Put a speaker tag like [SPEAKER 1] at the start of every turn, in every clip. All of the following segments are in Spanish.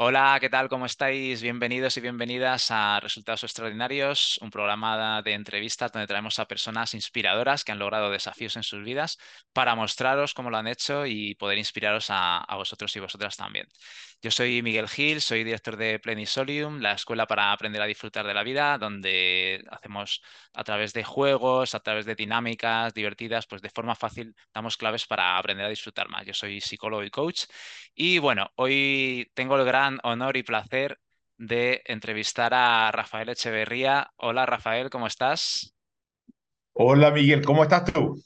[SPEAKER 1] Hola, ¿qué tal? ¿Cómo estáis? Bienvenidos y bienvenidas a Resultados Extraordinarios, un programa de entrevistas donde traemos a personas inspiradoras que han logrado desafíos en sus vidas para mostraros cómo lo han hecho y poder inspiraros a, vosotros y vosotras también. Yo soy Miguel Gil, soy director de Plenisolium, la escuela para aprender a disfrutar de la vida, donde hacemos a través de juegos, a través de dinámicas divertidas, pues de forma fácil damos claves para aprender a disfrutar más. Yo soy psicólogo y coach y bueno, hoy tengo el gran honor y placer de entrevistar a Rafael Echeverría. Hola Rafael, ¿cómo estás?
[SPEAKER 2] Hola Miguel, ¿cómo estás tú?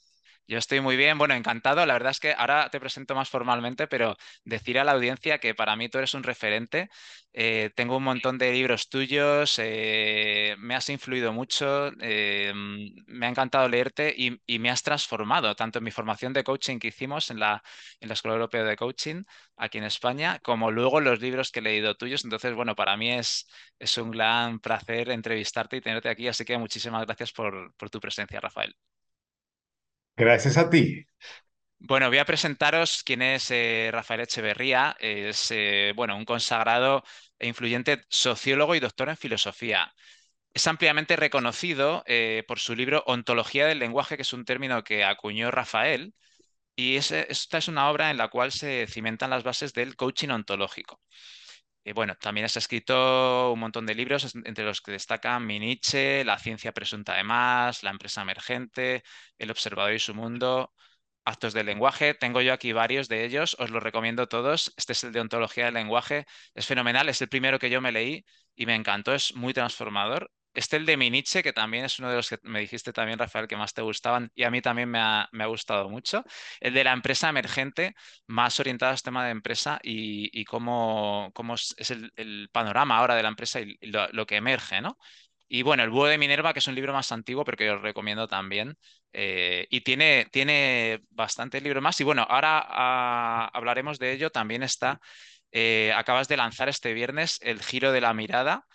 [SPEAKER 1] Yo estoy muy bien, bueno, encantado. La verdad es que ahora te presento más formalmente, pero decir a la audiencia que para mí tú eres un referente. Eh, tengo un montón de libros tuyos, eh, me has influido mucho, eh, me ha encantado leerte y, me has transformado, tanto en mi formación de coaching que hicimos en la, Escuela Europea de Coaching aquí en España, como luego los libros que he leído tuyos. Entonces, bueno, para mí es, un gran placer entrevistarte y tenerte aquí, así que muchísimas gracias por tu presencia, Rafael.
[SPEAKER 2] Gracias a ti.
[SPEAKER 1] Bueno, voy a presentaros quién es eh, Rafael Echeverría. Es eh, bueno, un consagrado e influyente sociólogo y doctor en filosofía. Es ampliamente reconocido eh, por su libro Ontología del lenguaje, que es un término que acuñó Rafael, y es, esta es una obra en la cual se cimentan las bases del coaching ontológico. Bueno, también has escrito un montón de libros, entre los que destacan Mi Nietzsche, La ciencia presunta de más, La empresa emergente, El observador y su mundo, Actos del lenguaje. Tengo yo aquí varios de ellos, os los recomiendo todos. Este es el de ontología del lenguaje. Es fenomenal, es el primero que yo me leí y me encantó, es muy transformador. Este el de mi Nietzsche, que también es uno de los que me dijiste también, Rafael, que más te gustaban y a mí también me ha, me ha gustado mucho. El de la empresa emergente, más orientado a este tema de empresa y, y cómo, cómo, es el, panorama ahora de la empresa y lo, que emerge, ¿no? Y bueno, El Búho de Minerva, que es un libro más antiguo, pero que os recomiendo también. Eh, y tiene, tiene bastante libro más. Y bueno, ahora ah, hablaremos de ello. También está, eh, acabas de lanzar este viernes El Giro de la Mirada,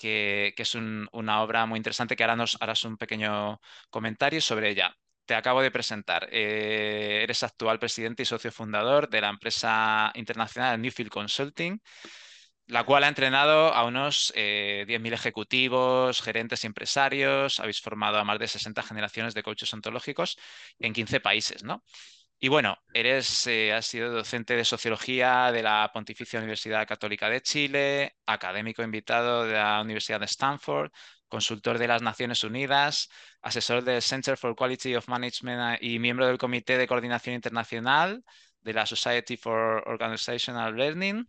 [SPEAKER 1] que, es un, una obra muy interesante que ahora nos harás un pequeño comentario sobre ella. Te acabo de presentar. Eh, eres actual presidente y socio fundador de la empresa internacional Newfield Consulting la cual ha entrenado a unos eh, 10.000 ejecutivos, gerentes y empresarios. Habéis formado a más de 60 generaciones de coaches ontológicos en 15 países, ¿no? Y bueno, eres, eh, has sido docente de sociología de la Pontificia Universidad Católica de Chile, académico invitado de la Universidad de Stanford, consultor de las Naciones Unidas, asesor del Center for Quality of Management y miembro del Comité de Coordinación Internacional de la Society for Organizational Learning.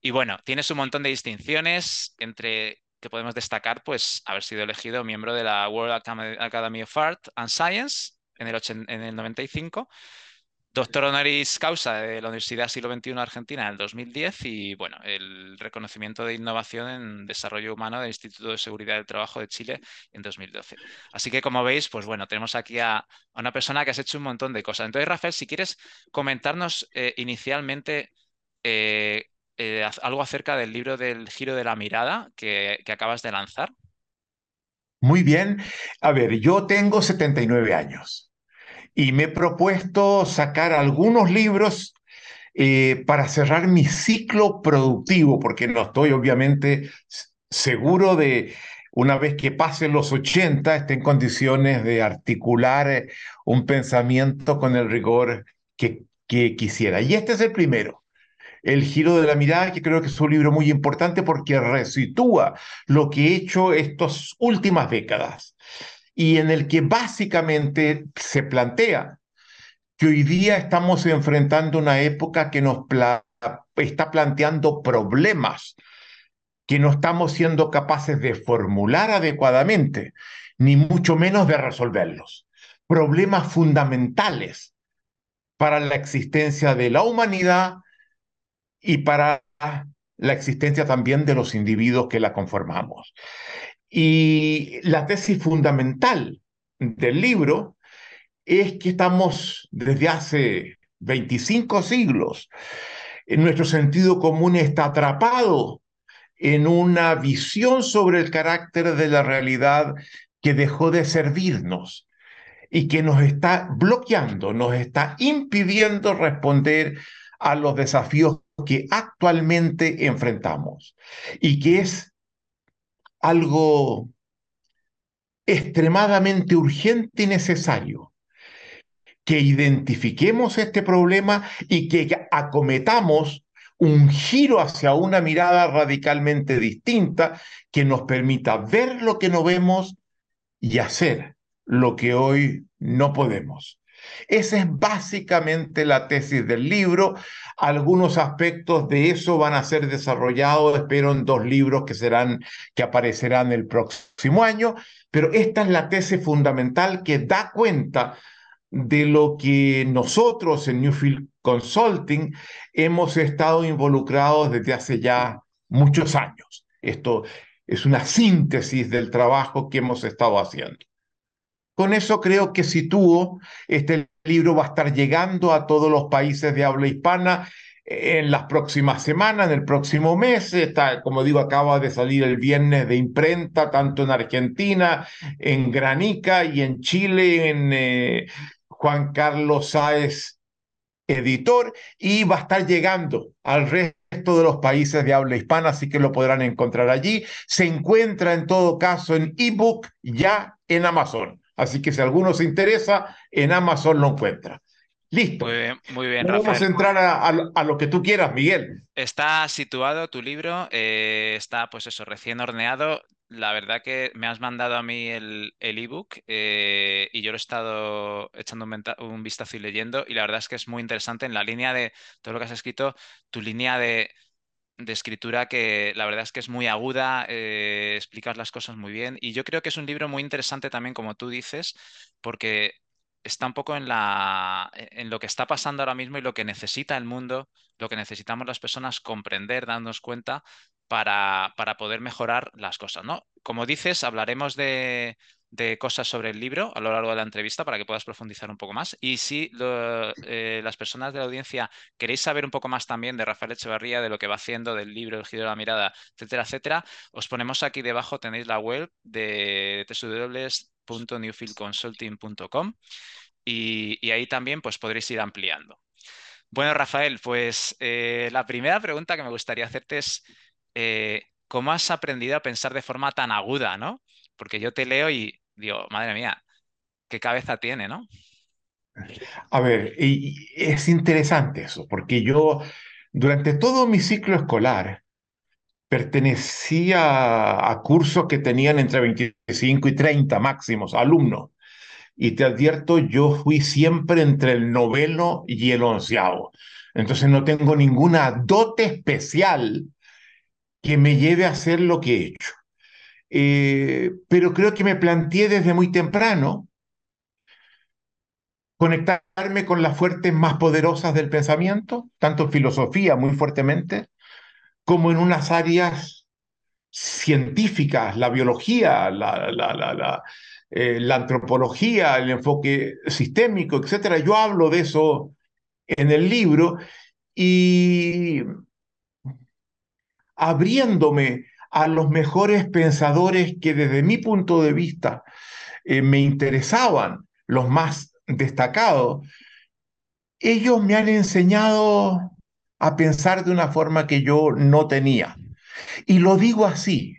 [SPEAKER 1] Y bueno, tienes un montón de distinciones entre que podemos destacar, pues haber sido elegido miembro de la World Academy of Art and Science en el, en el 95, doctor honoris causa de la Universidad Siglo XXI Argentina en el 2010 y bueno, el reconocimiento de innovación en desarrollo humano del Instituto de Seguridad del Trabajo de Chile en 2012. Así que como veis, pues bueno, tenemos aquí a, una persona que has hecho un montón de cosas. Entonces, Rafael, si quieres comentarnos eh, inicialmente eh, eh, algo acerca del libro del Giro de la Mirada que acabas de lanzar.
[SPEAKER 2] Muy bien. A ver, yo tengo 79 años y me he propuesto sacar algunos libros eh, para cerrar mi ciclo productivo, porque no estoy obviamente seguro de, una vez que pasen los 80, esté en condiciones de articular eh, un pensamiento con el rigor que, que quisiera. Y este es el primero. El giro de la mirada, que creo que es un libro muy importante porque resitúa lo que he hecho estas últimas décadas y en el que básicamente se plantea que hoy día estamos enfrentando una época que nos está planteando problemas que no estamos siendo capaces de formular adecuadamente, ni mucho menos de resolverlos. Problemas fundamentales para la existencia de la humanidad y para la existencia también de los individuos que la conformamos. Y la tesis fundamental del libro es que estamos desde hace 25 siglos, en nuestro sentido común está atrapado en una visión sobre el carácter de la realidad que dejó de servirnos y que nos está bloqueando, nos está impidiendo responder a los desafíos que actualmente enfrentamos y que es algo extremadamente urgente y necesario que identifiquemos este problema y que acometamos un giro hacia una mirada radicalmente distinta que nos permita ver lo que no vemos y hacer lo que hoy no podemos. Esa es básicamente la tesis del libro. Algunos aspectos de eso van a ser desarrollados, espero, en dos libros que serán, que aparecerán el próximo año. Pero esta es la tesis fundamental que da cuenta de lo que nosotros en Newfield Consulting hemos estado involucrados desde hace ya muchos años. Esto es una síntesis del trabajo que hemos estado haciendo. Con eso creo que sitúo, este libro va a estar llegando a todos los países de habla hispana en las próximas semanas, en el próximo mes. Está, como digo, acaba de salir el viernes de imprenta, tanto en Argentina, en Granica y en Chile, en eh, Juan Carlos Sáez Editor, y va a estar llegando al resto de los países de habla hispana, así que lo podrán encontrar allí. Se encuentra en todo caso en ebook ya en Amazon. Así que si alguno se interesa, en Amazon lo encuentra. Listo.
[SPEAKER 1] Muy bien, muy bien
[SPEAKER 2] Vamos a entrar a, lo que tú quieras, Miguel.
[SPEAKER 1] Está situado tu libro, eh, está pues eso, recién horneado. La verdad que me has mandado a mí el ebook eh, y yo lo he estado echando un, vistazo y leyendo y la verdad es que es muy interesante en la línea de todo lo que has escrito, tu línea de de escritura que la verdad es que es muy aguda, eh, explicas las cosas muy bien y yo creo que es un libro muy interesante también, como tú dices, porque está un poco en, la, en lo que está pasando ahora mismo y lo que necesita el mundo, lo que necesitamos las personas comprender, darnos cuenta para, para poder mejorar las cosas, ¿no? Como dices, hablaremos de, de cosas sobre el libro a lo largo de la entrevista para que puedas profundizar un poco más. Y si eh, las personas de la audiencia queréis saber un poco más también de Rafael Echevarría, de lo que va haciendo, del libro, el giro de la mirada, etcétera, etcétera, os ponemos aquí debajo, tenéis la web de www.newfieldconsulting.com y, ahí también pues podréis ir ampliando. Bueno, Rafael, pues eh, la primera pregunta que me gustaría hacerte es, eh, ¿cómo has aprendido a pensar de forma tan aguda, ¿no? Porque yo te leo y digo, madre mía, qué cabeza tiene, ¿no?
[SPEAKER 2] A ver, es interesante eso, porque yo durante todo mi ciclo escolar pertenecía a cursos que tenían entre 25 y 30 máximos alumnos. Y te advierto, yo fui siempre entre el noveno y el onceavo. Entonces no tengo ninguna dote especial que me lleve a hacer lo que he hecho. Eh, pero creo que me planteé desde muy temprano conectarme con las fuertes más poderosas del pensamiento, tanto en filosofía muy fuertemente, como en unas áreas científicas, la biología, la, la, eh, la antropología, el enfoque sistémico, etc. Yo hablo de eso en el libro y abriéndome a los mejores pensadores que desde mi punto de vista eh, me interesaban, los más destacados, ellos me han enseñado a pensar de una forma que yo no tenía. Y lo digo así,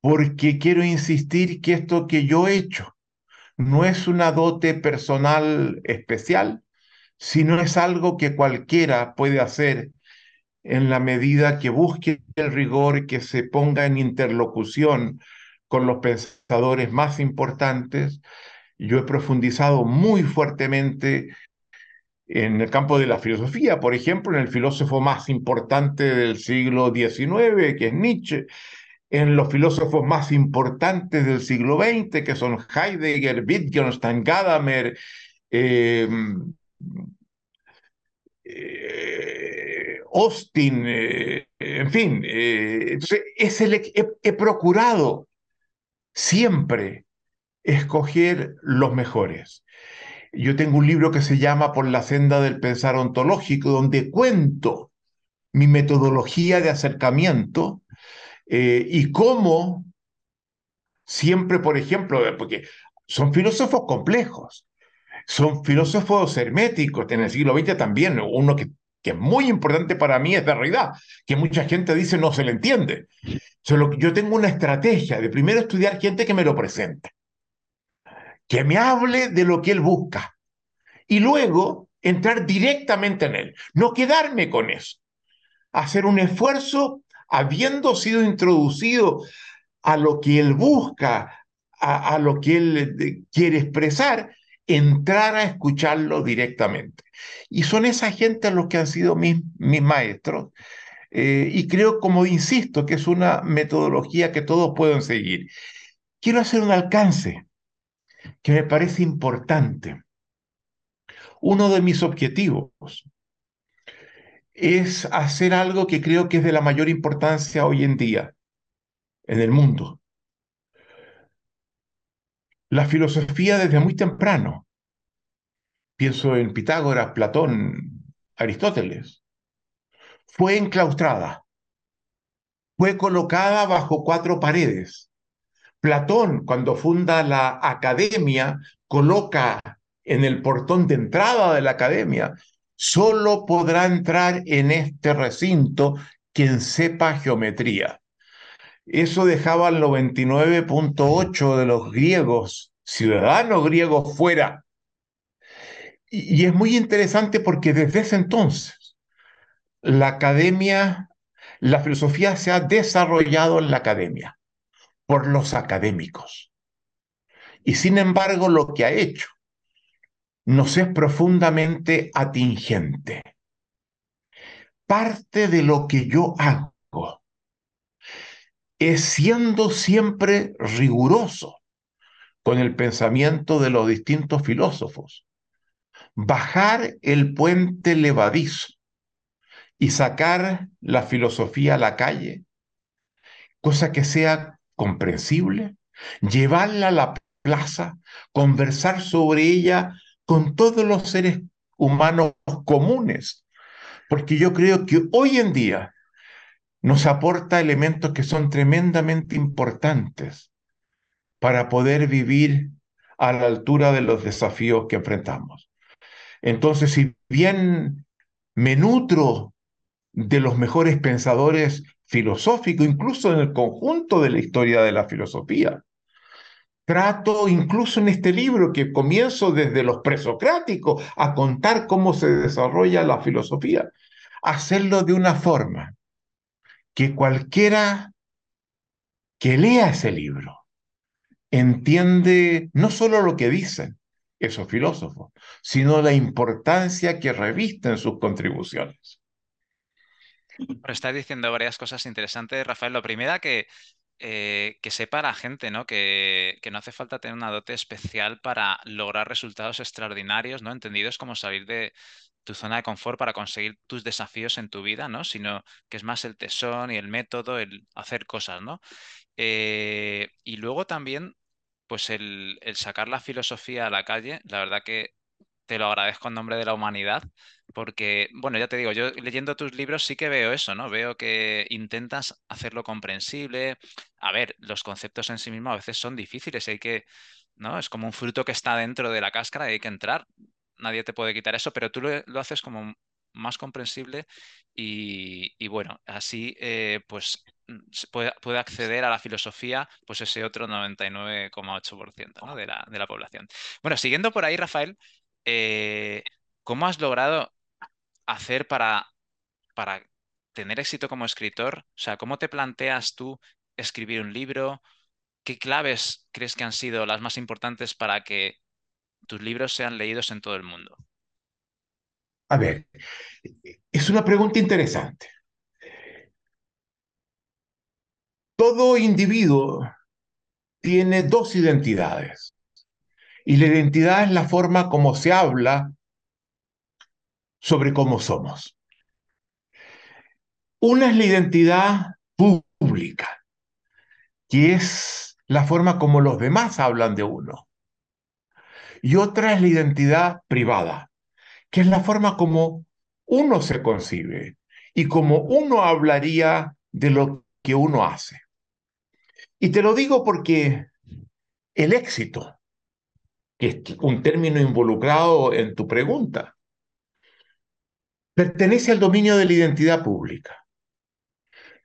[SPEAKER 2] porque quiero insistir que esto que yo he hecho no es una dote personal especial, sino es algo que cualquiera puede hacer en la medida que busque el rigor, que se ponga en interlocución con los pensadores más importantes. Yo he profundizado muy fuertemente en el campo de la filosofía, por ejemplo, en el filósofo más importante del siglo XIX, que es Nietzsche, en los filósofos más importantes del siglo XX, que son Heidegger, Wittgenstein, Gadamer, eh, Austin, eh, en fin. Eh, es el, he, procurado siempre escoger los mejores. Yo tengo un libro que se llama Por la senda del pensar ontológico, donde cuento mi metodología de acercamiento eh, y cómo siempre, por ejemplo, porque son filósofos complejos, son filósofos herméticos, en el siglo XX también, uno que que es muy importante para mí, es Derrida, que mucha gente dice no se le entiende. Solo que yo tengo una estrategia de primero estudiar gente que me lo presente, que me hable de lo que él busca y luego entrar directamente en él, no quedarme con eso, hacer un esfuerzo habiendo sido introducido a lo que él busca, a, a lo que él eh, quiere expresar, entrar a escucharlo directamente. Y son esa gente los que han sido mis, mis maestros. Eh, y creo, como insisto, que es una metodología que todos pueden seguir. Quiero hacer un alcance que me parece importante. Uno de mis objetivos es hacer algo que creo que es de la mayor importancia hoy en día en el mundo. La filosofía desde muy temprano, pienso en Pitágoras, Platón, Aristóteles, fue enclaustrada, fue colocada bajo cuatro paredes. Platón, cuando funda la academia, coloca en el portón de entrada de la academia, solo podrá entrar en este recinto quien sepa geometría. Eso dejaba al 99.8 de los griegos, ciudadanos griegos, fuera. Y, y es muy interesante porque desde ese entonces la academia, la filosofía se ha desarrollado en la academia por los académicos. Y sin embargo, lo que ha hecho nos es profundamente atingente. Parte de lo que yo hago es siendo siempre riguroso con el pensamiento de los distintos filósofos, bajar el puente levadizo y sacar la filosofía a la calle, cosa que sea comprensible, llevarla a la plaza, conversar sobre ella con todos los seres humanos comunes, porque yo creo que hoy en día nos aporta elementos que son tremendamente importantes para poder vivir a la altura de los desafíos que enfrentamos. Entonces, si bien me nutro de los mejores pensadores filosóficos, incluso en el conjunto de la historia de la filosofía, trato incluso en este libro que comienzo desde los presocráticos a contar cómo se desarrolla la filosofía, hacerlo de una forma que cualquiera que lea ese libro entiende no solo lo que dicen esos filósofos, sino la importancia que revisten sus contribuciones.
[SPEAKER 1] Pero estás diciendo varias cosas interesantes, Rafael. Lo primero que, eh, que sepa la gente, ¿no? Que, que, no hace falta tener una dote especial para lograr resultados extraordinarios, ¿no? Entendidos como salir de, tu zona de confort para conseguir tus desafíos en tu vida, ¿no? Sino que es más el tesón y el método, el hacer cosas, ¿no? Eh, y luego también, pues el, el sacar la filosofía a la calle, la verdad que te lo agradezco en nombre de la humanidad, porque, bueno, ya te digo, yo leyendo tus libros sí que veo eso, ¿no? Veo que intentas hacerlo comprensible. A ver, los conceptos en sí mismos a veces son difíciles, hay que, ¿no? Es como un fruto que está dentro de la cáscara y hay que entrar nadie te puede quitar eso, pero tú lo, haces como más comprensible y, bueno, así eh, pues mm, puede, puede, acceder a la filosofía pues ese otro 99,8% ¿no? de, la, de la población. Bueno, siguiendo por ahí, Rafael, eh, ¿cómo has logrado hacer para, para tener éxito como escritor? O sea, ¿cómo te planteas tú escribir un libro? ¿Qué claves crees que han sido las más importantes para que tus libros sean leídos en todo el mundo?
[SPEAKER 2] A ver, es una pregunta interesante. Todo individuo tiene dos identidades. Y la identidad es la forma como se habla sobre cómo somos. Una es la identidad pública, que es la forma como los demás hablan de uno y otra es la identidad privada, que es la forma como uno se concibe y como uno hablaría de lo que uno hace. Y te lo digo porque el éxito, que es un término involucrado en tu pregunta, pertenece al dominio de la identidad pública.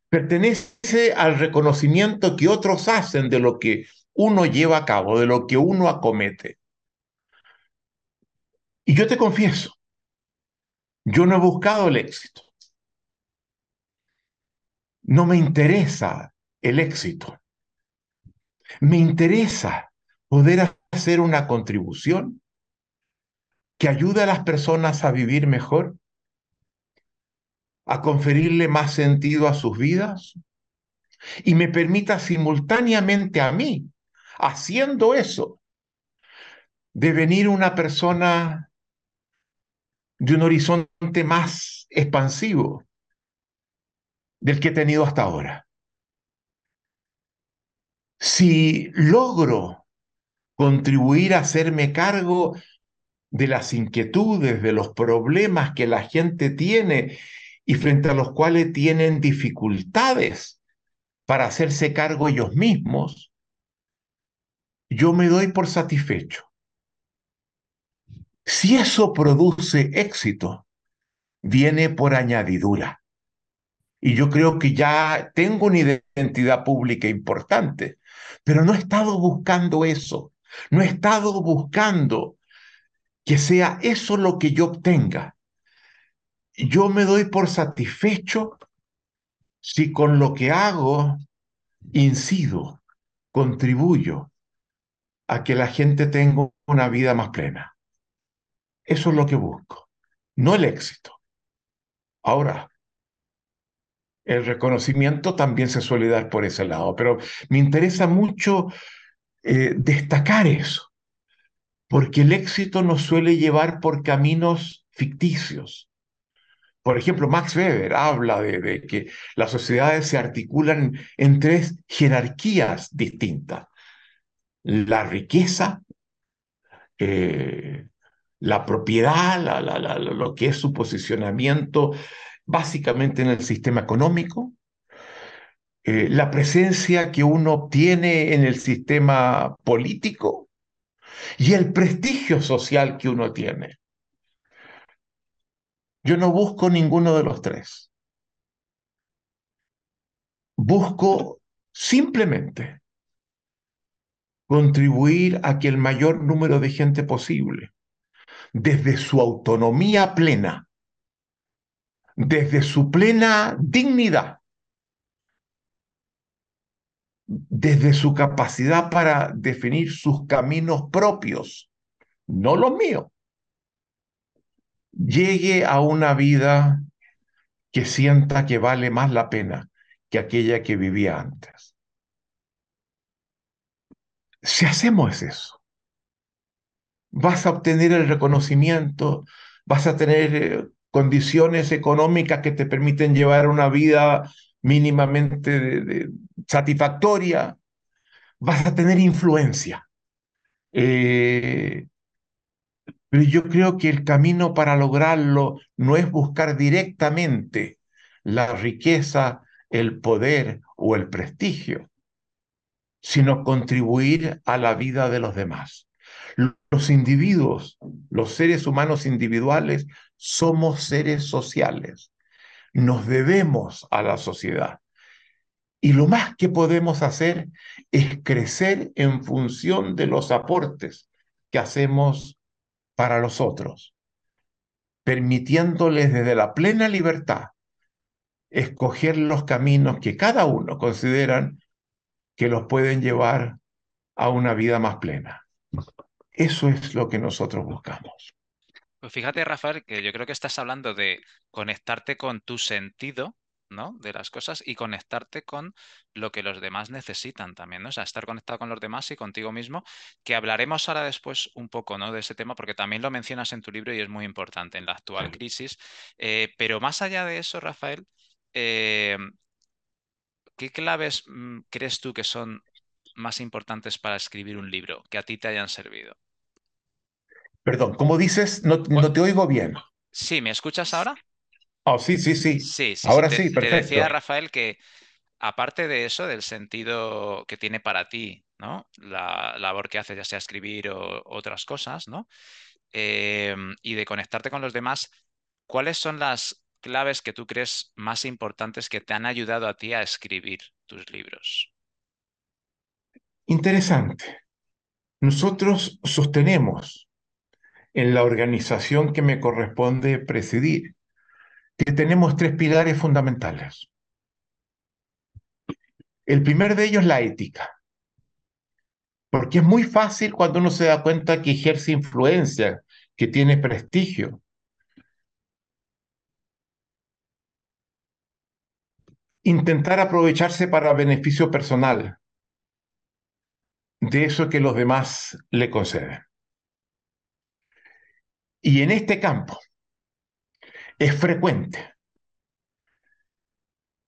[SPEAKER 2] Pertenece al reconocimiento que otros hacen de lo que uno lleva a cabo, de lo que uno acomete. Y yo te confieso, yo no he buscado el éxito. No me interesa el éxito. Me interesa poder hacer una contribución que ayude a las personas a vivir mejor, a conferirle más sentido a sus vidas y me permita simultáneamente a mí, haciendo eso, devenir una persona de un horizonte más expansivo del que he tenido hasta ahora. Si logro contribuir a hacerme cargo de las inquietudes, de los problemas que la gente tiene y frente a los cuales tienen dificultades para hacerse cargo ellos mismos, yo me doy por satisfecho. Si eso produce éxito, viene por añadidura. Y yo creo que ya tengo una identidad pública importante, pero no he estado buscando eso. No he estado buscando que sea eso lo que yo obtenga. Yo me doy por satisfecho si con lo que hago incido, contribuyo a que la gente tenga una vida más plena. Eso es lo que busco, no el éxito. Ahora, el reconocimiento también se suele dar por ese lado, pero me interesa mucho eh, destacar eso, porque el éxito nos suele llevar por caminos ficticios. Por ejemplo, Max Weber habla de, que las sociedades se articulan en tres jerarquías distintas. La riqueza, eh, la propiedad, lo que es su posicionamiento básicamente en el sistema económico, eh, la presencia que uno obtiene en el sistema político y el prestigio social que uno tiene. Yo no busco ninguno de los tres. Busco simplemente contribuir a que el mayor número de gente posible desde su autonomía plena, desde su plena dignidad, desde su capacidad para definir sus caminos propios, no los míos, llegue a una vida que sienta que vale más la pena que aquella que vivía antes. Si hacemos eso, vas a obtener el reconocimiento, vas a tener eh, condiciones económicas que te permiten llevar una vida mínimamente satisfactoria, vas a tener influencia. Eh, pero yo creo que el camino para lograrlo no es buscar directamente la riqueza, el poder o el prestigio, sino contribuir a la vida de los demás. Los individuos, los seres humanos individuales, somos seres sociales. Nos debemos a la sociedad. Y lo más que podemos hacer es crecer en función de los aportes que hacemos para los otros, permitiéndoles desde la plena libertad escoger los caminos que cada uno consideran que los pueden llevar a una vida más plena. Eso es lo que nosotros buscamos.
[SPEAKER 1] Pues fíjate, Rafael, que yo creo que estás hablando de conectarte con tu sentido, ¿no? De las cosas y conectarte con lo que los demás necesitan también, ¿no? O sea, estar conectado con los demás y contigo mismo, que hablaremos ahora después un poco, ¿no? De ese tema, porque también lo mencionas en tu libro y es muy importante en la actual crisis. Eh, pero más allá de eso, Rafael, eh, ¿qué claves mm, crees tú que son más importantes para escribir un libro que a ti te hayan servido?
[SPEAKER 2] Perdón, ¿cómo dices? No, te oigo bien.
[SPEAKER 1] Sí, ¿me escuchas ahora?
[SPEAKER 2] Oh, sí, sí, sí.
[SPEAKER 1] Sí, sí.
[SPEAKER 2] Ahora
[SPEAKER 1] sí,
[SPEAKER 2] perfecto.
[SPEAKER 1] Te decía, Rafael, que aparte de eso, del sentido que tiene para ti, ¿no? La labor que haces, ya sea escribir o otras cosas, ¿no? Eh, y de conectarte con los demás, ¿cuáles son las claves que tú crees más importantes que te han ayudado a ti a escribir tus libros?
[SPEAKER 2] Interesante. Nosotros sostenemos en la organización que me corresponde presidir que tenemos tres pilares fundamentales. El primer de ellos es la ética, porque es muy fácil cuando uno se da cuenta que ejerce influencia, que tiene prestigio. Intentar aprovecharse para beneficio personal de eso que los demás le conceden. Y en este campo es frecuente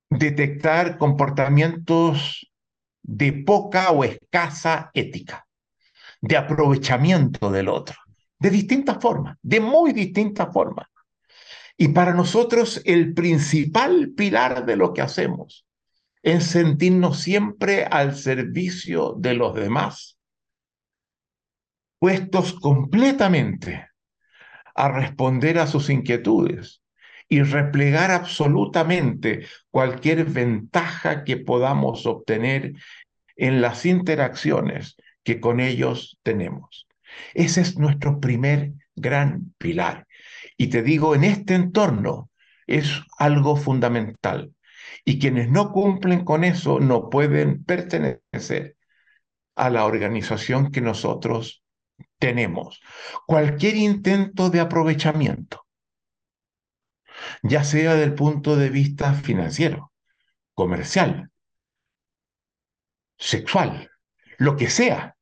[SPEAKER 2] detectar comportamientos de poca o escasa ética, de aprovechamiento del otro, de distintas formas, de muy distintas formas. Y para nosotros el principal pilar de lo que hacemos es sentirnos siempre al servicio de los demás, puestos completamente a responder a sus inquietudes y replegar absolutamente cualquier ventaja que podamos obtener en las interacciones que con ellos tenemos. Ese es nuestro primer gran pilar. Y te digo, en este entorno es algo fundamental. Y quienes no cumplen con eso no pueden pertenecer a la organización que nosotros tenemos cualquier intento de aprovechamiento, ya sea del punto de vista financiero, comercial, sexual, lo que sea,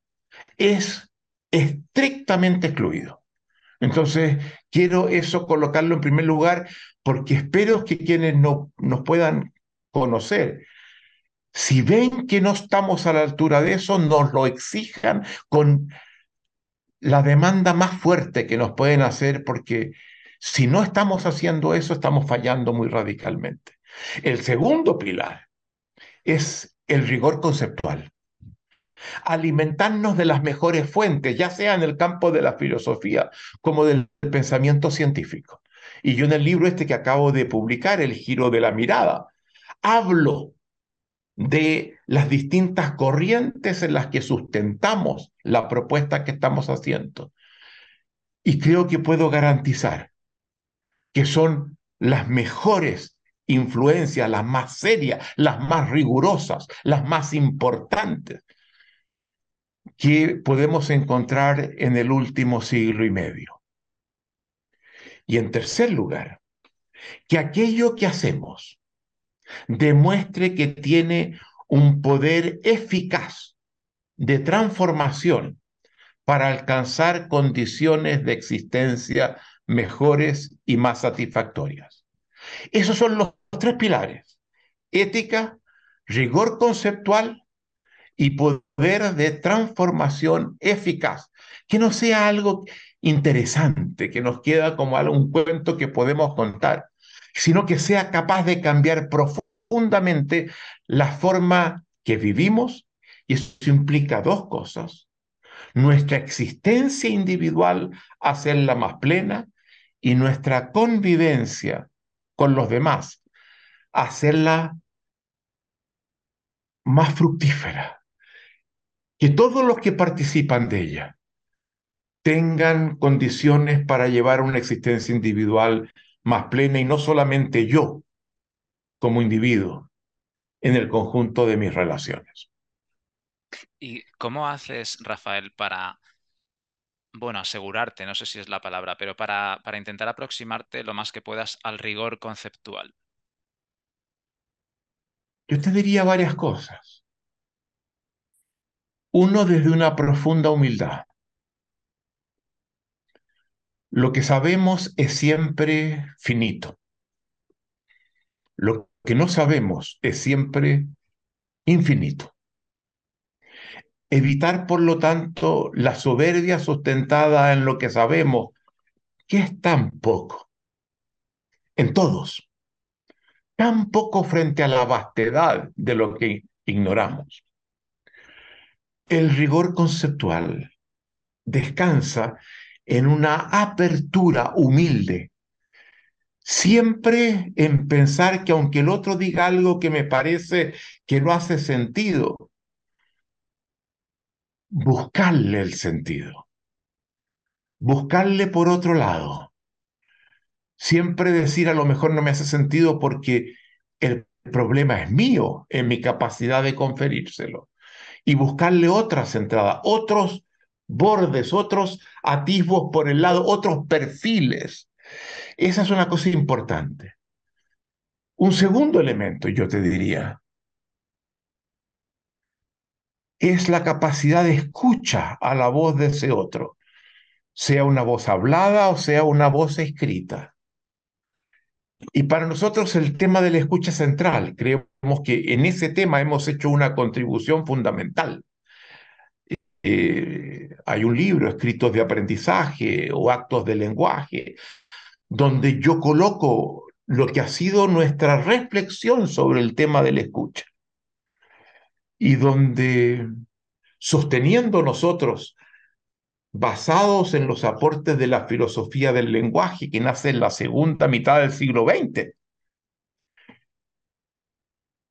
[SPEAKER 2] es estrictamente excluido. Entonces, quiero eso colocarlo en primer lugar porque espero que quienes no, nos puedan conocer, si ven que no estamos a la altura de eso, nos lo exijan con la demanda más fuerte que nos pueden hacer porque si no estamos haciendo eso, estamos fallando muy radicalmente. El segundo pilar es el rigor conceptual. Alimentarnos de las mejores fuentes, ya sea en el campo de la filosofía como del pensamiento científico. Y yo en el libro este que acabo de publicar, El giro de la mirada, hablo de las distintas corrientes en las que sustentamos la propuesta que estamos haciendo. Y creo que puedo garantizar que son las mejores influencias, las más serias, las más rigurosas, las más importantes que podemos encontrar en el último siglo y medio. Y en tercer lugar, que aquello que hacemos demuestre que tiene un poder eficaz de transformación para alcanzar condiciones de existencia mejores y más satisfactorias. Esos son los tres pilares, ética, rigor conceptual y poder de transformación eficaz, que no sea algo interesante, que nos queda como un cuento que podemos contar, sino que sea capaz de cambiar profundamente la forma que vivimos, y eso implica dos cosas. Nuestra existencia individual, hacerla más plena, y nuestra convivencia con los demás, hacerla más fructífera. Que todos los que participan de ella tengan condiciones para llevar una existencia individual más plena y no solamente yo como individuo en el conjunto de mis relaciones.
[SPEAKER 1] ¿Y cómo haces, Rafael, para, bueno, asegurarte, no sé si es la palabra, pero para, para intentar aproximarte lo más que puedas al rigor conceptual?
[SPEAKER 2] Yo te diría varias cosas. Uno, desde una profunda humildad. Lo que sabemos es siempre finito. Lo que no sabemos es siempre infinito. Evitar, por lo tanto, la soberbia sustentada en lo que sabemos, que es tan poco, en todos, tan poco frente a la vastedad de lo que ignoramos. El rigor conceptual descansa en una apertura humilde siempre en pensar que aunque el otro diga algo que me parece que no hace sentido, buscarle el sentido, buscarle por otro lado. Siempre decir a lo mejor no me hace sentido porque el problema es mío en mi capacidad de conferírselo y buscarle otras entradas, otros bordes, otros atisbos por el lado, otros perfiles esa es una cosa importante. Un segundo elemento, yo te diría, es la capacidad de escucha a la voz de ese otro, sea una voz hablada o sea una voz escrita. Y para nosotros el tema de la escucha central. Creemos que en ese tema hemos hecho una contribución fundamental. Eh, hay un libro, Escritos de Aprendizaje o Actos de Lenguaje, donde yo coloco lo que ha sido nuestra reflexión sobre el tema de la escucha. Y donde, sosteniendo nosotros, basados en los aportes de la filosofía del lenguaje que nace en la segunda mitad del siglo XX,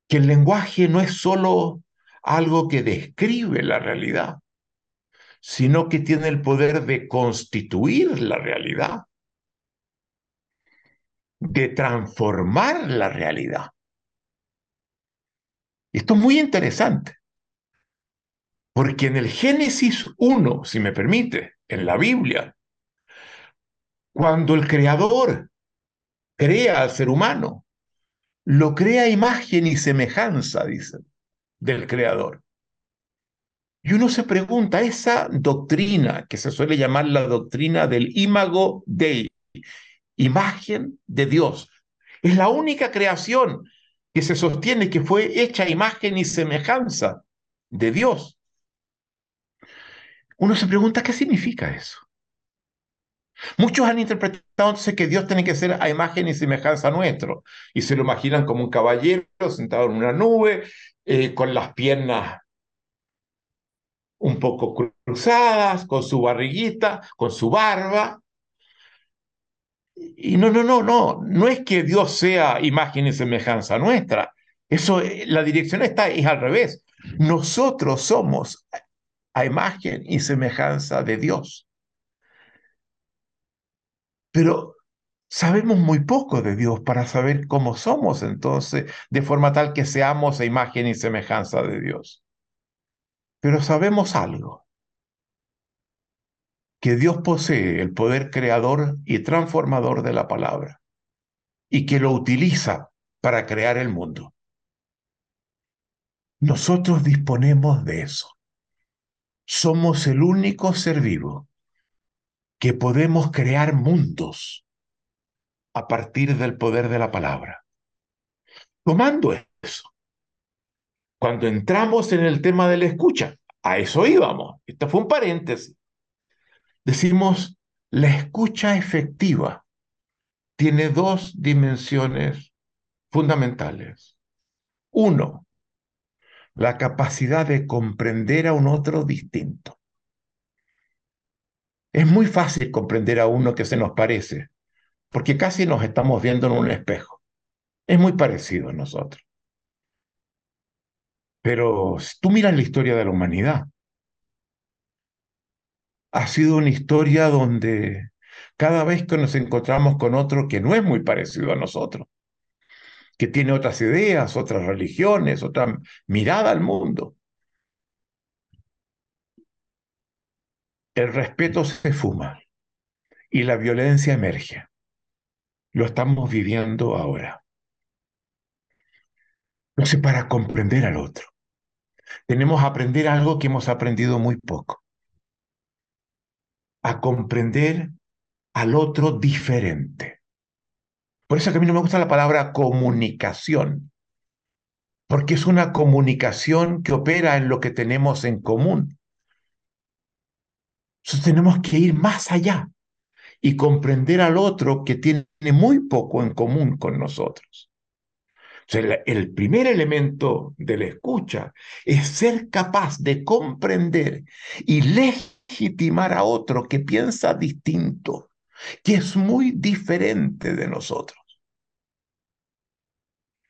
[SPEAKER 2] que el lenguaje no es solo algo que describe la realidad, sino que tiene el poder de constituir la realidad de transformar la realidad. Esto es muy interesante, porque en el Génesis 1, si me permite, en la Biblia, cuando el Creador crea al ser humano, lo crea imagen y semejanza, dicen, del Creador. Y uno se pregunta, esa doctrina que se suele llamar la doctrina del imago Dei, imagen de Dios. Es la única creación que se sostiene que fue hecha imagen y semejanza de Dios. Uno se pregunta, ¿qué significa eso? Muchos han interpretado entonces que Dios tiene que ser a imagen y semejanza nuestro, y se lo imaginan como un caballero sentado en una nube, eh, con las piernas un poco cruzadas, con su barriguita, con su barba, y no, no, no, no, no es que Dios sea imagen y semejanza nuestra. Eso, eh, la dirección está, es al revés. Nosotros somos a imagen y semejanza de Dios. Pero sabemos muy poco de Dios para saber cómo somos entonces, de forma tal que seamos a imagen y semejanza de Dios. Pero sabemos algo que Dios posee el poder creador y transformador de la palabra y que lo utiliza para crear el mundo. Nosotros disponemos de eso. Somos el único ser vivo que podemos crear mundos a partir del poder de la palabra. Tomando eso, cuando entramos en el tema de la escucha, a eso íbamos. Esto fue un paréntesis decimos, la escucha efectiva tiene dos dimensiones fundamentales. Uno, la capacidad de comprender a un otro distinto. Es muy fácil comprender a uno que se nos parece, porque casi nos estamos viendo en un espejo. Es muy parecido a nosotros. Pero si tú miras la historia de la humanidad, ha sido una historia donde cada vez que nos encontramos con otro que no es muy parecido a nosotros, que tiene otras ideas, otras religiones, otra mirada al mundo, el respeto se fuma y la violencia emerge. Lo estamos viviendo ahora. Entonces, para comprender al otro, tenemos que aprender algo que hemos aprendido muy poco a comprender al otro diferente. Por eso que a mí no me gusta la palabra comunicación, porque es una comunicación que opera en lo que tenemos en común. Entonces tenemos que ir más allá y comprender al otro que tiene muy poco en común con nosotros. El primer elemento de la escucha es ser capaz de comprender y legitimar a otro que piensa distinto, que es muy diferente de nosotros.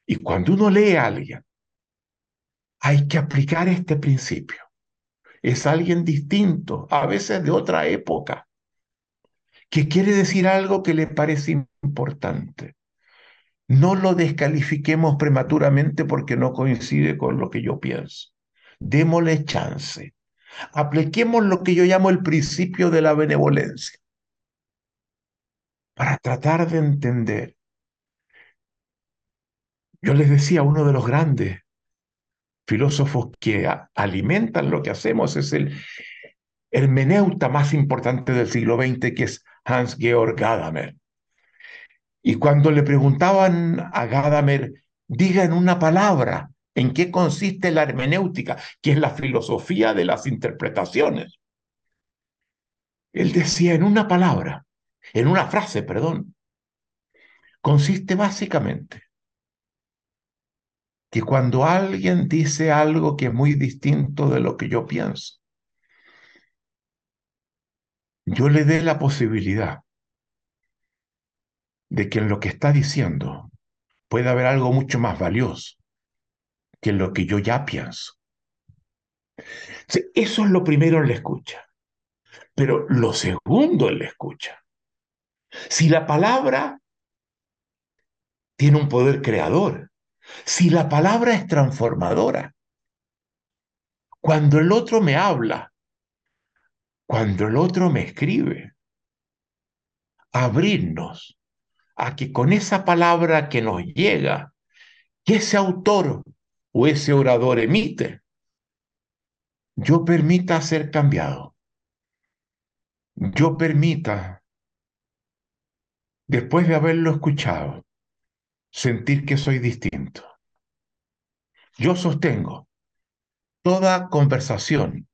[SPEAKER 2] Y cuando uno lee a alguien, hay que aplicar este principio. Es alguien distinto, a veces de otra época, que quiere decir algo que le parece importante. No lo descalifiquemos prematuramente porque no coincide con lo que yo pienso. Démosle chance. Apliquemos lo que yo llamo el principio de la benevolencia para tratar de entender. Yo les decía, uno de los grandes filósofos que alimentan lo que hacemos es el hermeneuta más importante del siglo XX, que es Hans Georg Gadamer. Y cuando le preguntaban a Gadamer, diga en una palabra en qué consiste la hermenéutica, que es la filosofía de las interpretaciones. Él decía en una palabra, en una frase, perdón, consiste básicamente que cuando alguien dice algo que es muy distinto de lo que yo pienso, yo le dé la posibilidad de que en lo que está diciendo puede haber algo mucho más valioso que en lo que yo ya pienso. Eso es lo primero en la escucha. Pero lo segundo en la escucha si la palabra tiene un poder creador, si la palabra es transformadora, cuando el otro me habla, cuando el otro me escribe, abrirnos a que con esa palabra que nos llega, que ese autor o ese orador emite, yo permita ser cambiado. Yo permita después de haberlo escuchado, sentir que soy distinto. Yo sostengo, toda conversación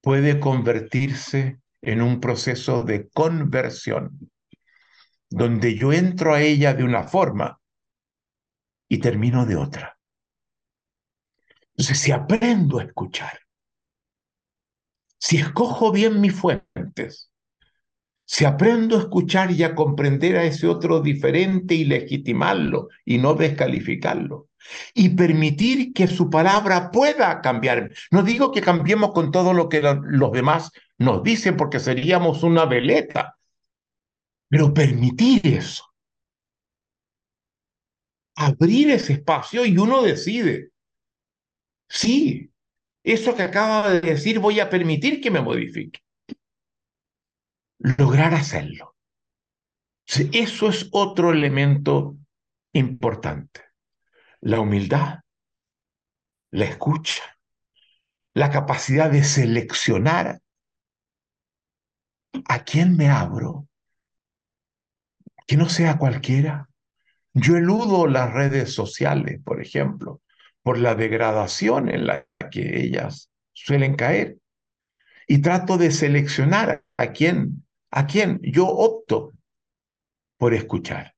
[SPEAKER 2] puede convertirse en un proceso de conversión, donde yo entro a ella de una forma y termino de otra. Entonces, si aprendo a escuchar, si escojo bien mis fuentes, si aprendo a escuchar y a comprender a ese otro diferente y legitimarlo y no descalificarlo, y permitir que su palabra pueda cambiar. No digo que cambiemos con todo lo que los demás nos dicen porque seríamos una veleta, pero permitir eso. Abrir ese espacio y uno decide. Sí, eso que acaba de decir voy a permitir que me modifique lograr hacerlo. Eso es otro elemento importante. La humildad, la escucha, la capacidad de seleccionar a quién me abro, que no sea cualquiera. Yo eludo las redes sociales, por ejemplo, por la degradación en la que ellas suelen caer. Y trato de seleccionar a quién ¿A quién? Yo opto por escuchar.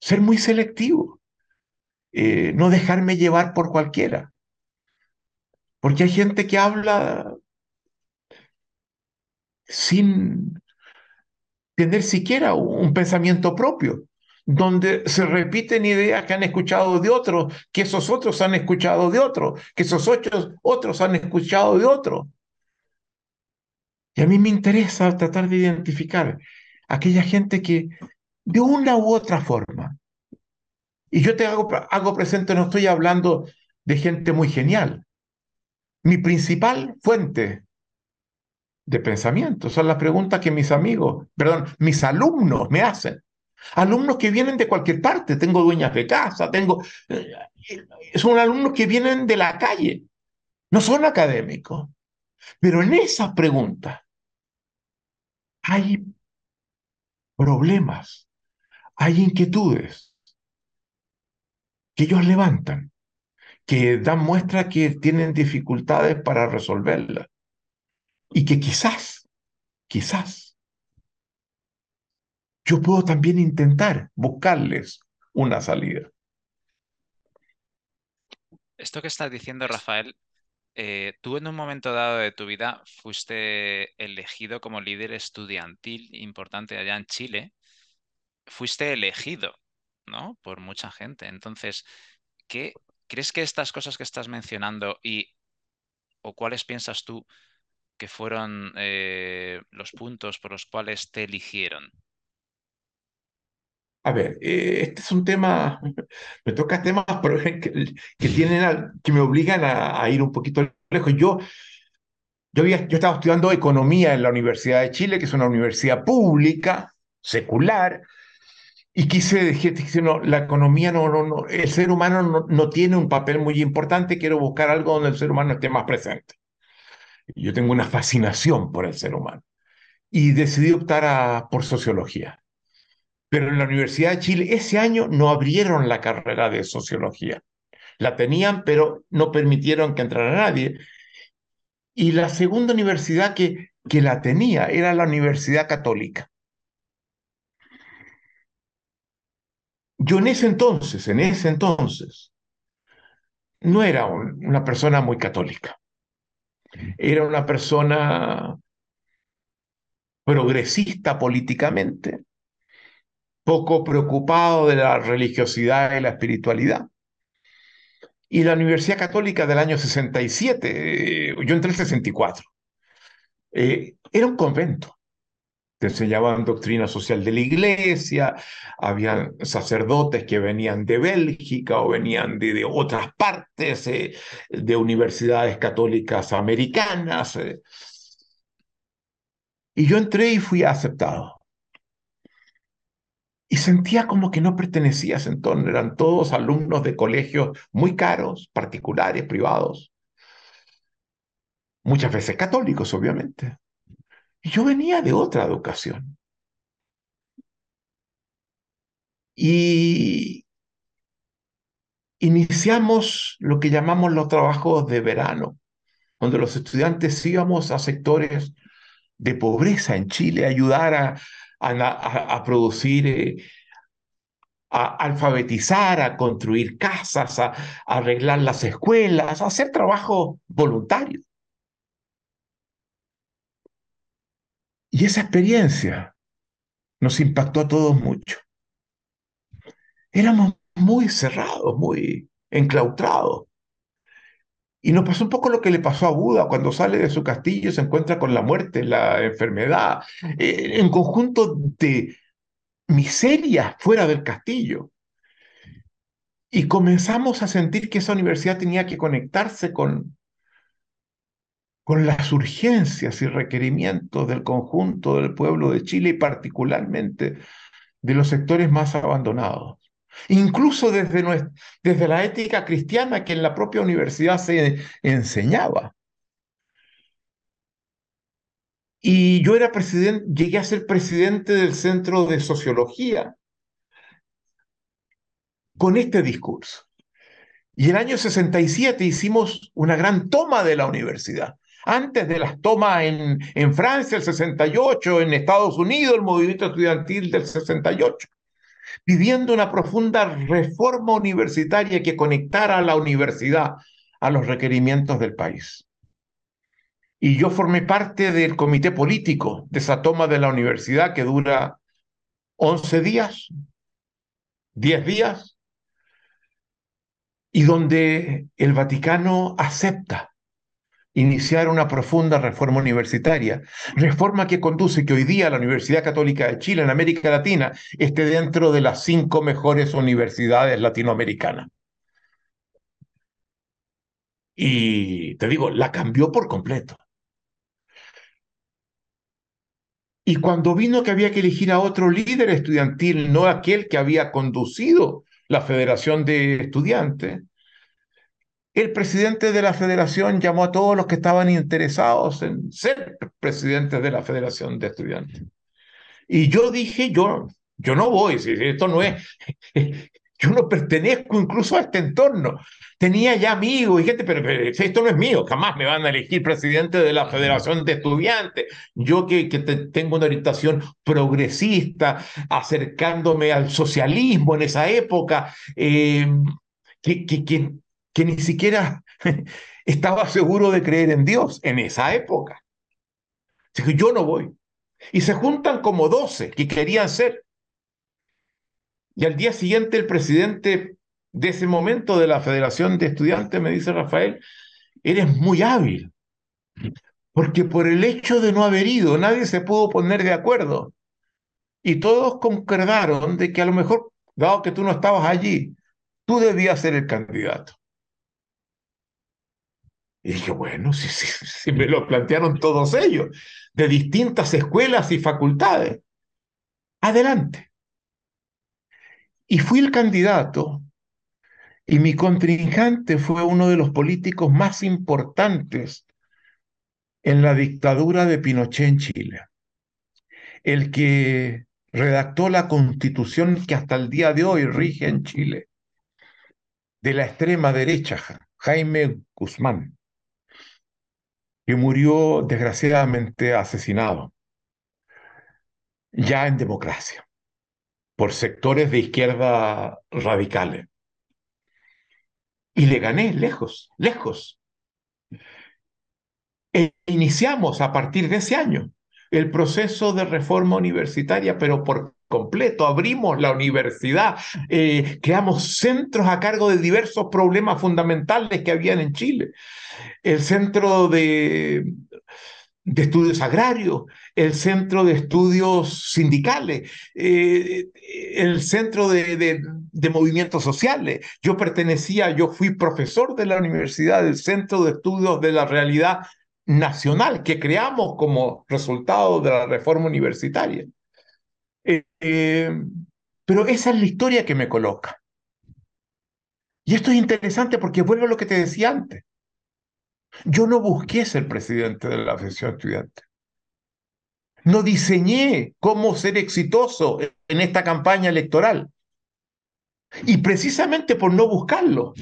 [SPEAKER 2] Ser muy selectivo. Eh, no dejarme llevar por cualquiera. Porque hay gente que habla sin tener siquiera un pensamiento propio, donde se repiten ideas que han escuchado de otros, que esos otros han escuchado de otros, que esos otros, otros han escuchado de otros. Y a mí me interesa tratar de identificar aquella gente que de una u otra forma, y yo te hago, hago presente, no estoy hablando de gente muy genial. Mi principal fuente de pensamiento son las preguntas que mis amigos, perdón, mis alumnos me hacen. Alumnos que vienen de cualquier parte, tengo dueñas de casa, tengo... Eh, son alumnos que vienen de la calle, no son académicos. Pero en esas preguntas hay problemas, hay inquietudes que ellos levantan, que dan muestra que tienen dificultades para resolverlas y que quizás, quizás, yo puedo también intentar buscarles una salida.
[SPEAKER 1] Esto que estás diciendo, Rafael, eh, tú en un momento dado de tu vida fuiste elegido como líder estudiantil importante allá en Chile. Fuiste elegido. ¿no? Por mucha gente. Entonces, ¿qué crees que estas cosas que estás mencionando y o cuáles piensas tú que fueron eh, los puntos por los cuales te eligieron?
[SPEAKER 2] A ver, eh, este es un tema, me toca temas que, tienen, que me obligan a, ir un poquito lejos. Yo, yo, estaba estudiando economía en la Universidad de Chile, que es una universidad pública, secular, y quise decir, la economía no, el ser humano no, no, tiene un papel muy importante, quiero buscar algo donde el ser humano esté más presente. Yo tengo una fascinación por el ser humano y decidí optar por sociología. Pero en la Universidad de Chile ese año no abrieron la carrera de sociología. La tenían, pero no permitieron que entrara nadie. Y la segunda universidad que, que la tenía era la Universidad Católica. Yo en ese entonces, en ese entonces, no era un, una persona muy católica. Era una persona progresista políticamente, poco preocupado de la religiosidad y la espiritualidad. Y la Universidad Católica del año 67, eh, yo entré en el 64, eh, era un convento. Te enseñaban doctrina social de la iglesia, habían sacerdotes que venían de Bélgica o venían de, de otras partes, eh, de universidades católicas americanas. Eh. Y yo entré y fui aceptado y sentía como que no pertenecía a ese entorno. Eran todos alumnos de colegios muy caros, particulares, privados, muchas veces católicos, obviamente. Yo venía de otra educación. Y iniciamos lo que llamamos los trabajos de verano, donde los estudiantes íbamos a sectores de pobreza en Chile, a ayudar a producir, eh, a alfabetizar, a construir casas, a, a, arreglar las escuelas, a hacer trabajo voluntario. Y esa experiencia nos impactó a todos mucho. Éramos muy cerrados, muy enclaustrados. Y nos pasó un poco lo que le pasó a Buda cuando sale de su castillo y se encuentra con la muerte, la enfermedad, eh, en conjunto de miseria fuera del castillo. Y comenzamos a sentir que esa universidad tenía que conectarse con, con las urgencias y requerimientos del conjunto del pueblo de Chile y particularmente de los sectores más abandonados incluso desde, desde la ética cristiana que en la propia universidad se enseñaba. Y yo era presidente, llegué a ser presidente del Centro de Sociología con este discurso. Y el año 67 hicimos una gran toma de la universidad. Antes de las tomas en, en Francia, el 68, en Estados Unidos, el movimiento estudiantil del 68 pidiendo una profunda reforma universitaria que conectara a la universidad a los requerimientos del país. Y yo formé parte del comité político de esa toma de la universidad que dura 11 días, 10 días, y donde el Vaticano acepta iniciar una profunda reforma universitaria, reforma que conduce que hoy día la Universidad Católica de Chile en América Latina esté dentro de las cinco mejores universidades latinoamericanas. Y te digo, la cambió por completo. Y cuando vino que había que elegir a otro líder estudiantil, no aquel que había conducido la Federación de Estudiantes, el presidente de la federación llamó a todos los que estaban interesados en ser presidentes de la federación de estudiantes. Y yo dije, yo, yo no voy, esto no es, yo no pertenezco incluso a este entorno. Tenía ya amigos y gente, pero, esto no es mío, jamás me van a elegir presidente de la Federación de Estudiantes. Yo que, que tengo una orientación progresista, acercándome al socialismo en esa época, eh, que, que, que ni siquiera estaba seguro de creer en Dios en esa época. Yo no voy. Y se juntan como doce que querían ser. Y al día siguiente el presidente de ese momento de la Federación de Estudiantes me dice, Rafael, eres muy hábil, porque por el hecho de no haber ido nadie se pudo poner de acuerdo. Y todos concordaron de que a lo mejor, dado que tú no estabas allí, tú debías ser el candidato. Y dije, bueno, si, si, me lo plantearon todos ellos, de distintas escuelas y facultades. Adelante. Y fui el candidato y mi contrincante fue uno de los políticos más importantes en la dictadura de Pinochet en Chile. El que redactó la constitución que hasta el día de hoy rige en Chile, de la extrema derecha, Jaime Guzmán, que murió desgraciadamente asesinado, ya en democracia, por sectores de izquierda radicales. Y le gané lejos, lejos. E iniciamos a partir de ese año el proceso de reforma universitaria, pero por completo. Abrimos la universidad, eh, creamos centros a cargo de diversos problemas fundamentales que habían en Chile. El centro de, estudios agrarios, el centro de estudios sindicales, eh, el centro de, de, movimientos sociales. Yo pertenecía, yo fui profesor de la universidad del Centro de Estudios de la Realidad Nacional que creamos como resultado de la reforma universitaria. Eh, eh, pero esa es la historia que me coloca. Y esto es interesante porque vuelvo a lo que te decía antes. Yo no busqué ser presidente de la Asociación Estudiante. No diseñé cómo ser exitoso en esta campaña electoral. Y precisamente por no buscarlo,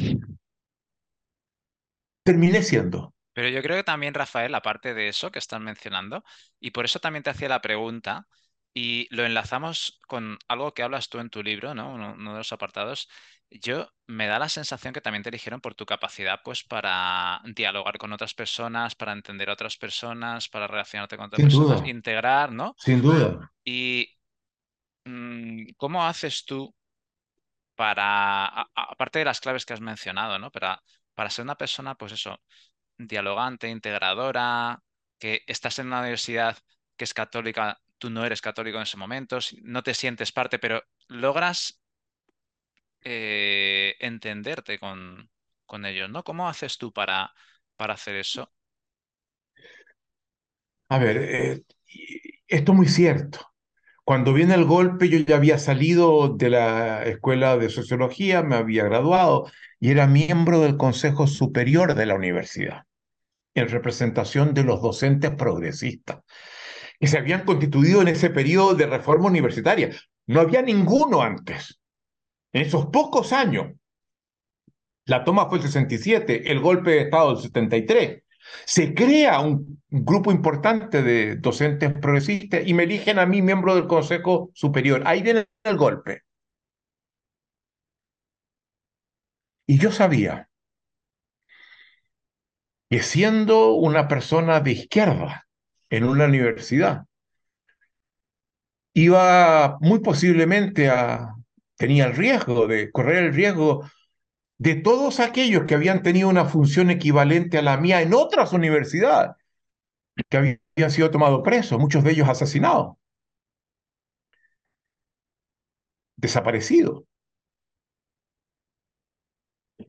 [SPEAKER 2] terminé siendo.
[SPEAKER 1] Pero yo creo que también, Rafael, aparte de eso que están mencionando, y por eso también te hacía la pregunta, y lo enlazamos con algo que hablas tú en tu libro, ¿no? Uno, uno, de los apartados. Yo me da la sensación que también te eligieron por tu capacidad, pues, para dialogar con otras personas, para entender a otras personas, para relacionarte con otras
[SPEAKER 2] Sin
[SPEAKER 1] personas,
[SPEAKER 2] duda.
[SPEAKER 1] integrar, ¿no?
[SPEAKER 2] Sin duda.
[SPEAKER 1] Y mm, ¿cómo haces tú para, aparte de las claves que has mencionado, ¿no? Para, para ser una persona, pues eso, dialogante, integradora, que estás en una universidad que es católica tú no eres católico en ese momento, no te sientes parte, pero logras eh, entenderte con, con, ellos, ¿no? ¿Cómo haces tú para, para hacer eso?
[SPEAKER 2] A ver, eh, esto es muy cierto. Cuando viene el golpe, yo ya había salido de la escuela de sociología, me había graduado y era miembro del Consejo Superior de la universidad, en representación de los docentes progresistas que se habían constituido en ese periodo de reforma universitaria. No había ninguno antes. En esos pocos años, la toma fue el 67, el golpe de Estado el 73. Se crea un grupo importante de docentes progresistas y me eligen a mí miembro del Consejo Superior. Ahí viene el golpe. Y yo sabía que siendo una persona de izquierda, en una universidad. Iba muy posiblemente a, tenía el riesgo de correr el riesgo de todos aquellos que habían tenido una función equivalente a la mía en otras universidades, que habían sido tomados presos, muchos de ellos asesinados, desaparecidos.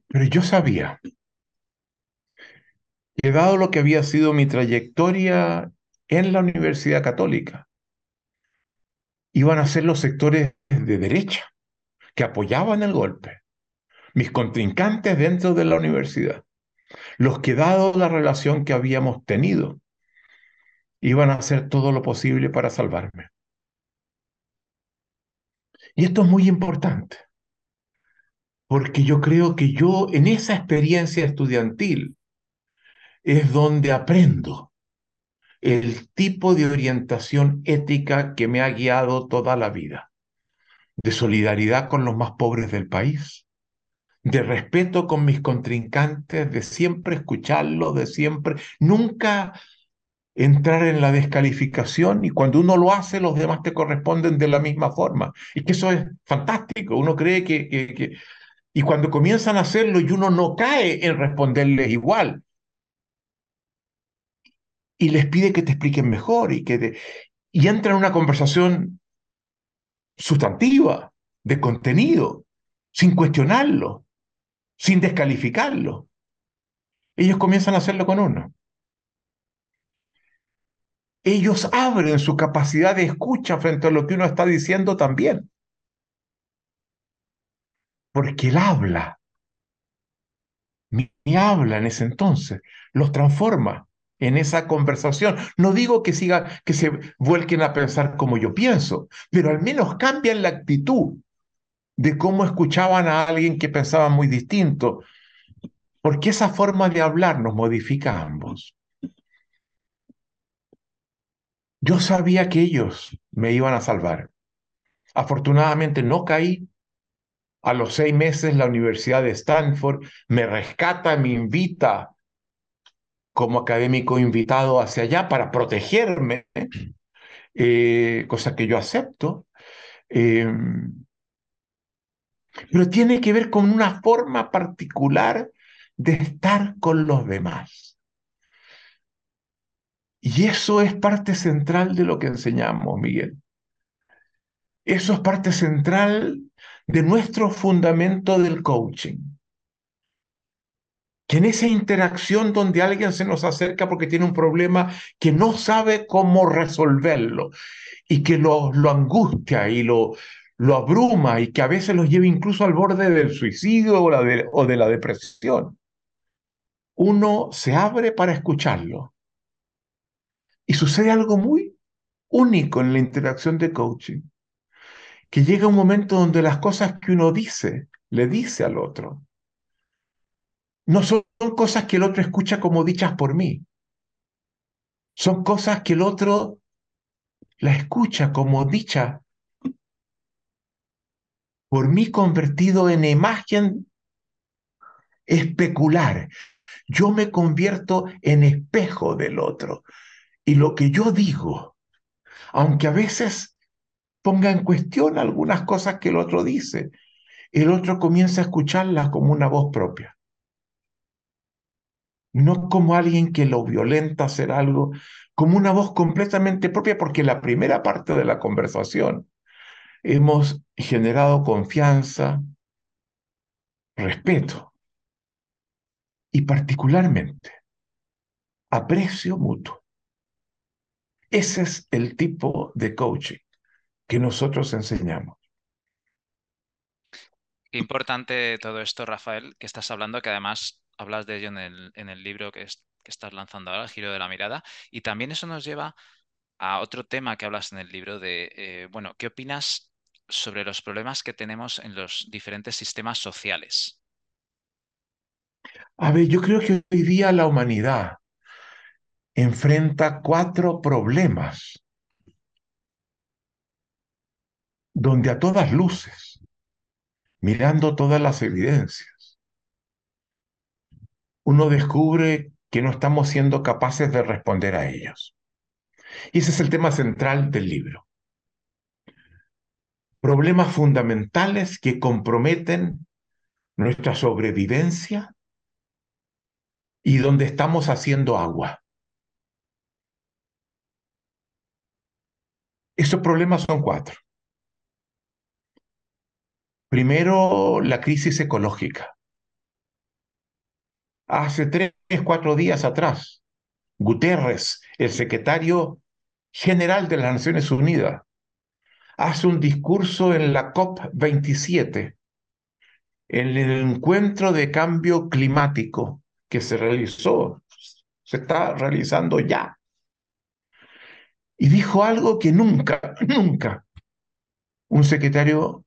[SPEAKER 2] Pero yo sabía que dado lo que había sido mi trayectoria en la Universidad Católica iban a ser los sectores de derecha que apoyaban el golpe, mis contrincantes dentro de la universidad, los que dado la relación que habíamos tenido, iban a hacer todo lo posible para salvarme. Y esto es muy importante, porque yo creo que yo en esa experiencia estudiantil es donde aprendo el tipo de orientación ética que me ha guiado toda la vida, de solidaridad con los más pobres del país, de respeto con mis contrincantes, de siempre escucharlos, de siempre, nunca entrar en la descalificación y cuando uno lo hace, los demás te corresponden de la misma forma. Y que eso es fantástico. Uno cree que, que, Y cuando comienzan a hacerlo y uno no cae en responderles igual, y les pide que te expliquen mejor y que y entra en una conversación sustantiva, de contenido, sin cuestionarlo, sin descalificarlo. Ellos comienzan a hacerlo con uno ellos abren su capacidad de escucha frente a lo que uno está diciendo también. Porque él habla. Mi, habla en ese entonces, los transforma en esa conversación. No digo que siga, que se vuelquen a pensar como yo pienso, pero al menos cambian la actitud de cómo escuchaban a alguien que pensaba muy distinto, porque esa forma de hablar nos modifica a ambos. Yo sabía que ellos me iban a salvar. Afortunadamente no caí. A los seis meses la Universidad de Stanford me rescata, me invita como académico invitado hacia allá para protegerme, eh, cosa que yo acepto. Em, pero tiene que ver con una forma particular de estar con los demás. Y eso es parte central de lo que enseñamos, Miguel. Eso es parte central de nuestro fundamento del coaching. Que en esa interacción donde alguien se nos acerca porque tiene un problema que no sabe cómo resolverlo y que lo, lo angustia y lo, abruma y que a veces los lleva incluso al borde del suicidio o, o de la depresión, uno se abre para escucharlo. Y sucede algo muy único en la interacción de coaching, que llega un momento donde las cosas que uno dice, le dice al otro, no son cosas que el otro escucha como dichas por mí, son cosas que el otro la escucha como dicha por mí convertido en imagen especular. Yo me convierto en espejo del otro. Y lo que yo digo, aunque a veces ponga en cuestión algunas cosas que el otro dice, el otro comienza a escucharlas como una voz propia. No como alguien que lo violenta hacer algo, como una voz completamente propia, porque la primera parte de la conversación hemos generado confianza, respeto y particularmente aprecio mutuo. Ese es el tipo de coaching que nosotros enseñamos.
[SPEAKER 1] Qué importante todo esto, Rafael, que estás hablando, que además hablas de ello en el, en el libro que, estás lanzando ahora, El giro de la mirada, y también eso nos lleva a otro tema que hablas en el libro de, eh, bueno, ¿qué opinas sobre los problemas que tenemos en los diferentes sistemas sociales?
[SPEAKER 2] A ver, yo creo que hoy día la humanidad enfrenta cuatro problemas donde a todas luces, mirando todas las evidencias, uno descubre que no estamos siendo capaces de responder a ellos. Y ese es el tema central del libro. Problemas fundamentales que comprometen nuestra sobrevivencia y donde estamos haciendo agua. Esos problemas son cuatro. Primero, la crisis ecológica. Hace tres, cuatro días atrás, Guterres, el secretario general de las Naciones Unidas, hace un discurso en la COP27, en el encuentro de cambio climático que se realizó, se está realizando ya y dijo algo que nunca, nunca un secretario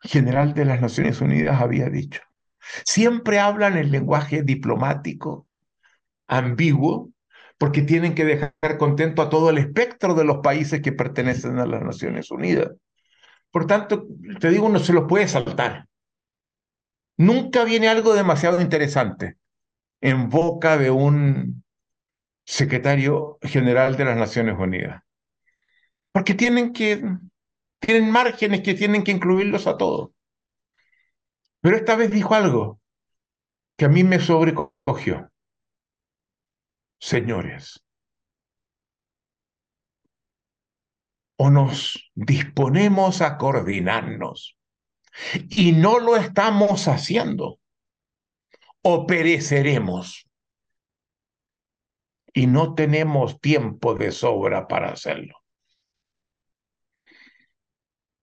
[SPEAKER 2] general de las Naciones Unidas había dicho. Siempre hablan el lenguaje diplomático, ambiguo, porque tienen que dejar contento a todo el espectro de los países que pertenecen a las Naciones Unidas. Por tanto, te digo, no se lo puede saltar. Nunca viene algo demasiado interesante en boca de un secretario general de las Naciones Unidas. Porque tienen que, tienen márgenes que tienen que incluirlos a todos. Pero esta vez dijo algo que a mí me sobrecogió. Señores, o nos disponemos a coordinarnos y no lo estamos haciendo, o pereceremos y no tenemos tiempo de sobra para hacerlo.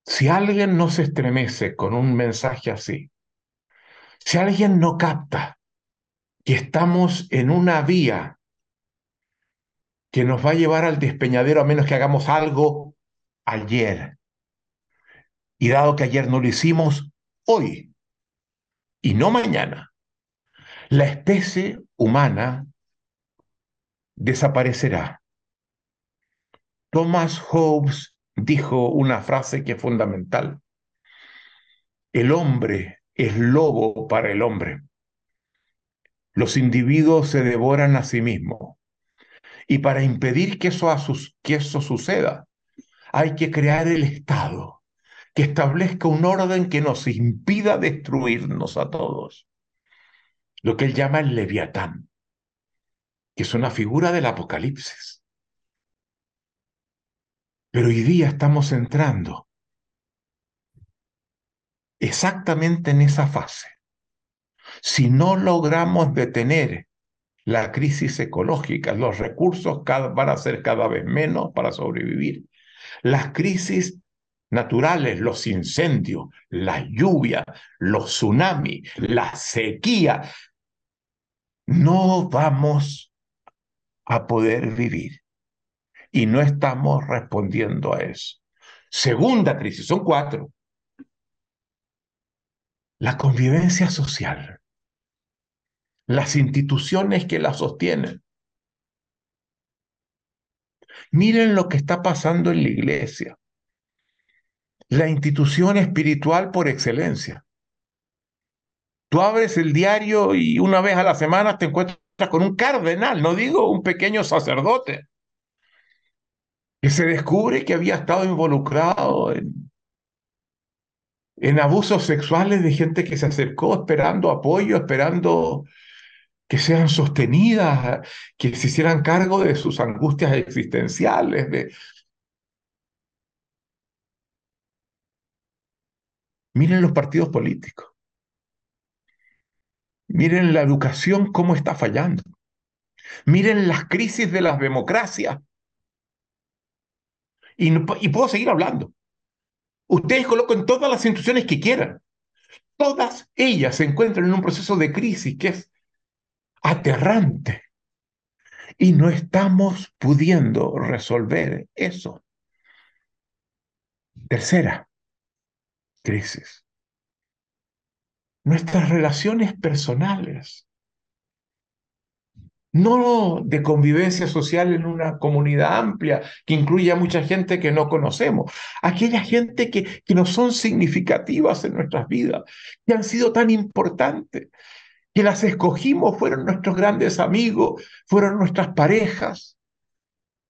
[SPEAKER 2] Si alguien no se estremece con un mensaje así, si alguien no capta que estamos en una vía que nos va a llevar al despeñadero a menos que hagamos algo ayer, y dado que ayer no lo hicimos, hoy y no mañana, la especie humana desaparecerá. Thomas Hobbes dijo una frase que es fundamental. El hombre es lobo para el hombre. Los individuos se devoran a sí mismos. Y para impedir que eso, suceda, hay que crear el Estado que establezca un orden que nos impida destruirnos a todos. Lo que él llama el leviatán, que es una figura del Apocalipsis. Pero hoy día estamos entrando exactamente en esa fase. Si no logramos detener la crisis ecológica, los recursos van a ser cada vez menos para sobrevivir. Las crisis naturales, los incendios, la lluvia, los tsunamis, la sequía, no vamos a poder vivir y no estamos respondiendo a eso. Segunda crisis, son cuatro. La convivencia social, las instituciones que la sostienen. Miren lo que está pasando en la iglesia, la institución espiritual por excelencia. Tú abres el diario y una vez a la semana te encuentras con un cardenal, no digo un pequeño sacerdote, que se descubre que había estado involucrado en, en abusos sexuales de gente que se acercó esperando apoyo, esperando que sean sostenidas, que se hicieran cargo de sus angustias existenciales. Miren los partidos políticos. Miren la educación cómo está fallando. Miren las crisis de las democracias y, puedo seguir hablando. Ustedes colocan todas las instituciones que quieran. Todas ellas se encuentran en un proceso de crisis que es aterrante. Y no estamos pudiendo resolver eso. Tercera crisis. Nuestras relaciones personales no de convivencia social en una comunidad amplia que incluye a mucha gente que no conocemos, aquella gente que, que no son significativas en nuestras vidas, que han sido tan importantes, que las escogimos, fueron nuestros grandes amigos, fueron nuestras parejas,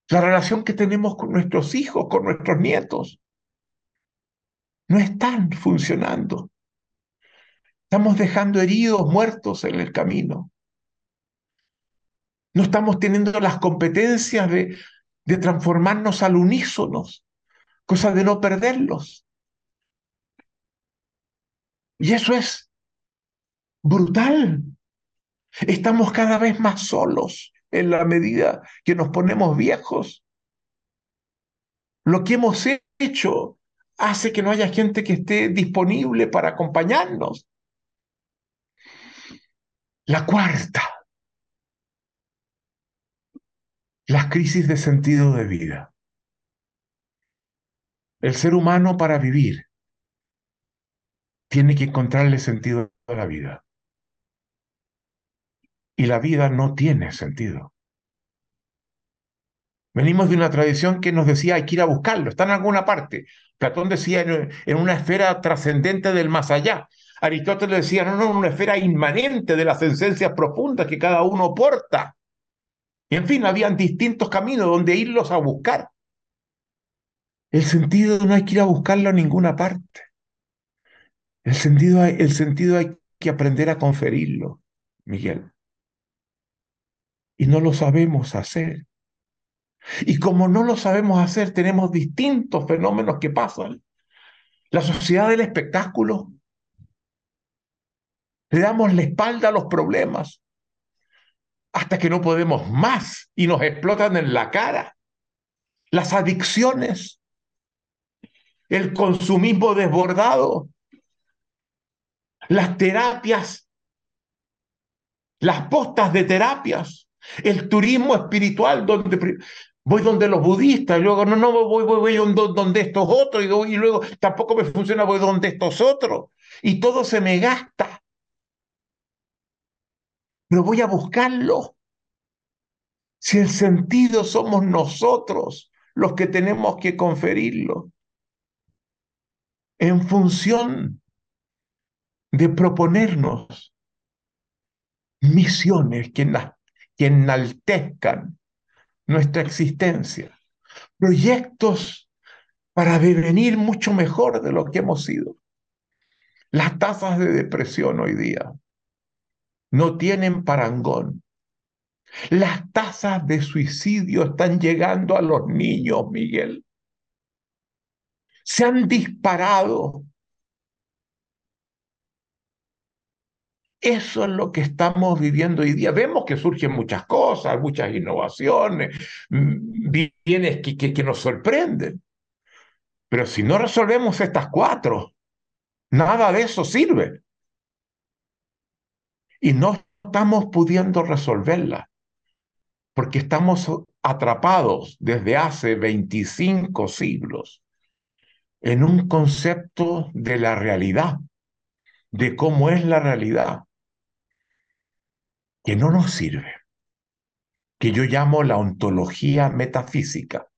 [SPEAKER 2] la relación que tenemos con nuestros hijos, con nuestros nietos, no están funcionando. Estamos dejando heridos, muertos en el camino. No estamos teniendo las competencias de, de transformarnos al unísono, cosa de no perderlos. Y eso es brutal. Estamos cada vez más solos en la medida que nos ponemos viejos. Lo que hemos hecho hace que no haya gente que esté disponible para acompañarnos. La cuarta, las crisis de sentido de vida. El ser humano para vivir tiene que encontrarle sentido a la vida. Y la vida no tiene sentido. Venimos de una tradición que nos decía hay que ir a buscarlo, está en alguna parte. Platón decía en, una esfera trascendente del más allá. Aristóteles decía, no, no, en una esfera inmanente de las esencias profundas que cada uno porta. Y en fin, habían distintos caminos donde irlos a buscar. El sentido no hay que ir a buscarlo a ninguna parte. El sentido, el sentido hay que aprender a conferirlo, Miguel. Y no lo sabemos hacer. Y como no lo sabemos hacer, tenemos distintos fenómenos que pasan. La sociedad del espectáculo. Le damos la espalda a los problemas hasta que no podemos más y nos explotan en la cara. Las adicciones, el consumismo desbordado, las terapias, las postas de terapias, el turismo espiritual, donde voy donde los budistas, luego no, no, voy, voy, voy donde estos otros, y, y luego tampoco me funciona, voy donde estos otros, y todo se me gasta. Pero voy a buscarlo. Si el sentido somos nosotros los que tenemos que conferirlo en función de proponernos misiones que, enaltezcan nuestra existencia, proyectos para devenir mucho mejor de lo que hemos sido. Las tasas de depresión hoy día no tienen parangón. Las tasas de suicidio están llegando a los niños, Miguel. Se han disparado Eso es lo que estamos viviendo hoy día. Vemos que surgen muchas cosas, muchas innovaciones, mm, bienes que, que, que nos sorprenden. Pero si no resolvemos estas cuatro, nada de eso sirve. Y no estamos pudiendo resolverlas porque estamos atrapados desde hace 25 siglos en un concepto de la realidad, de cómo es la realidad que no nos sirve, que yo llamo la ontología metafísica,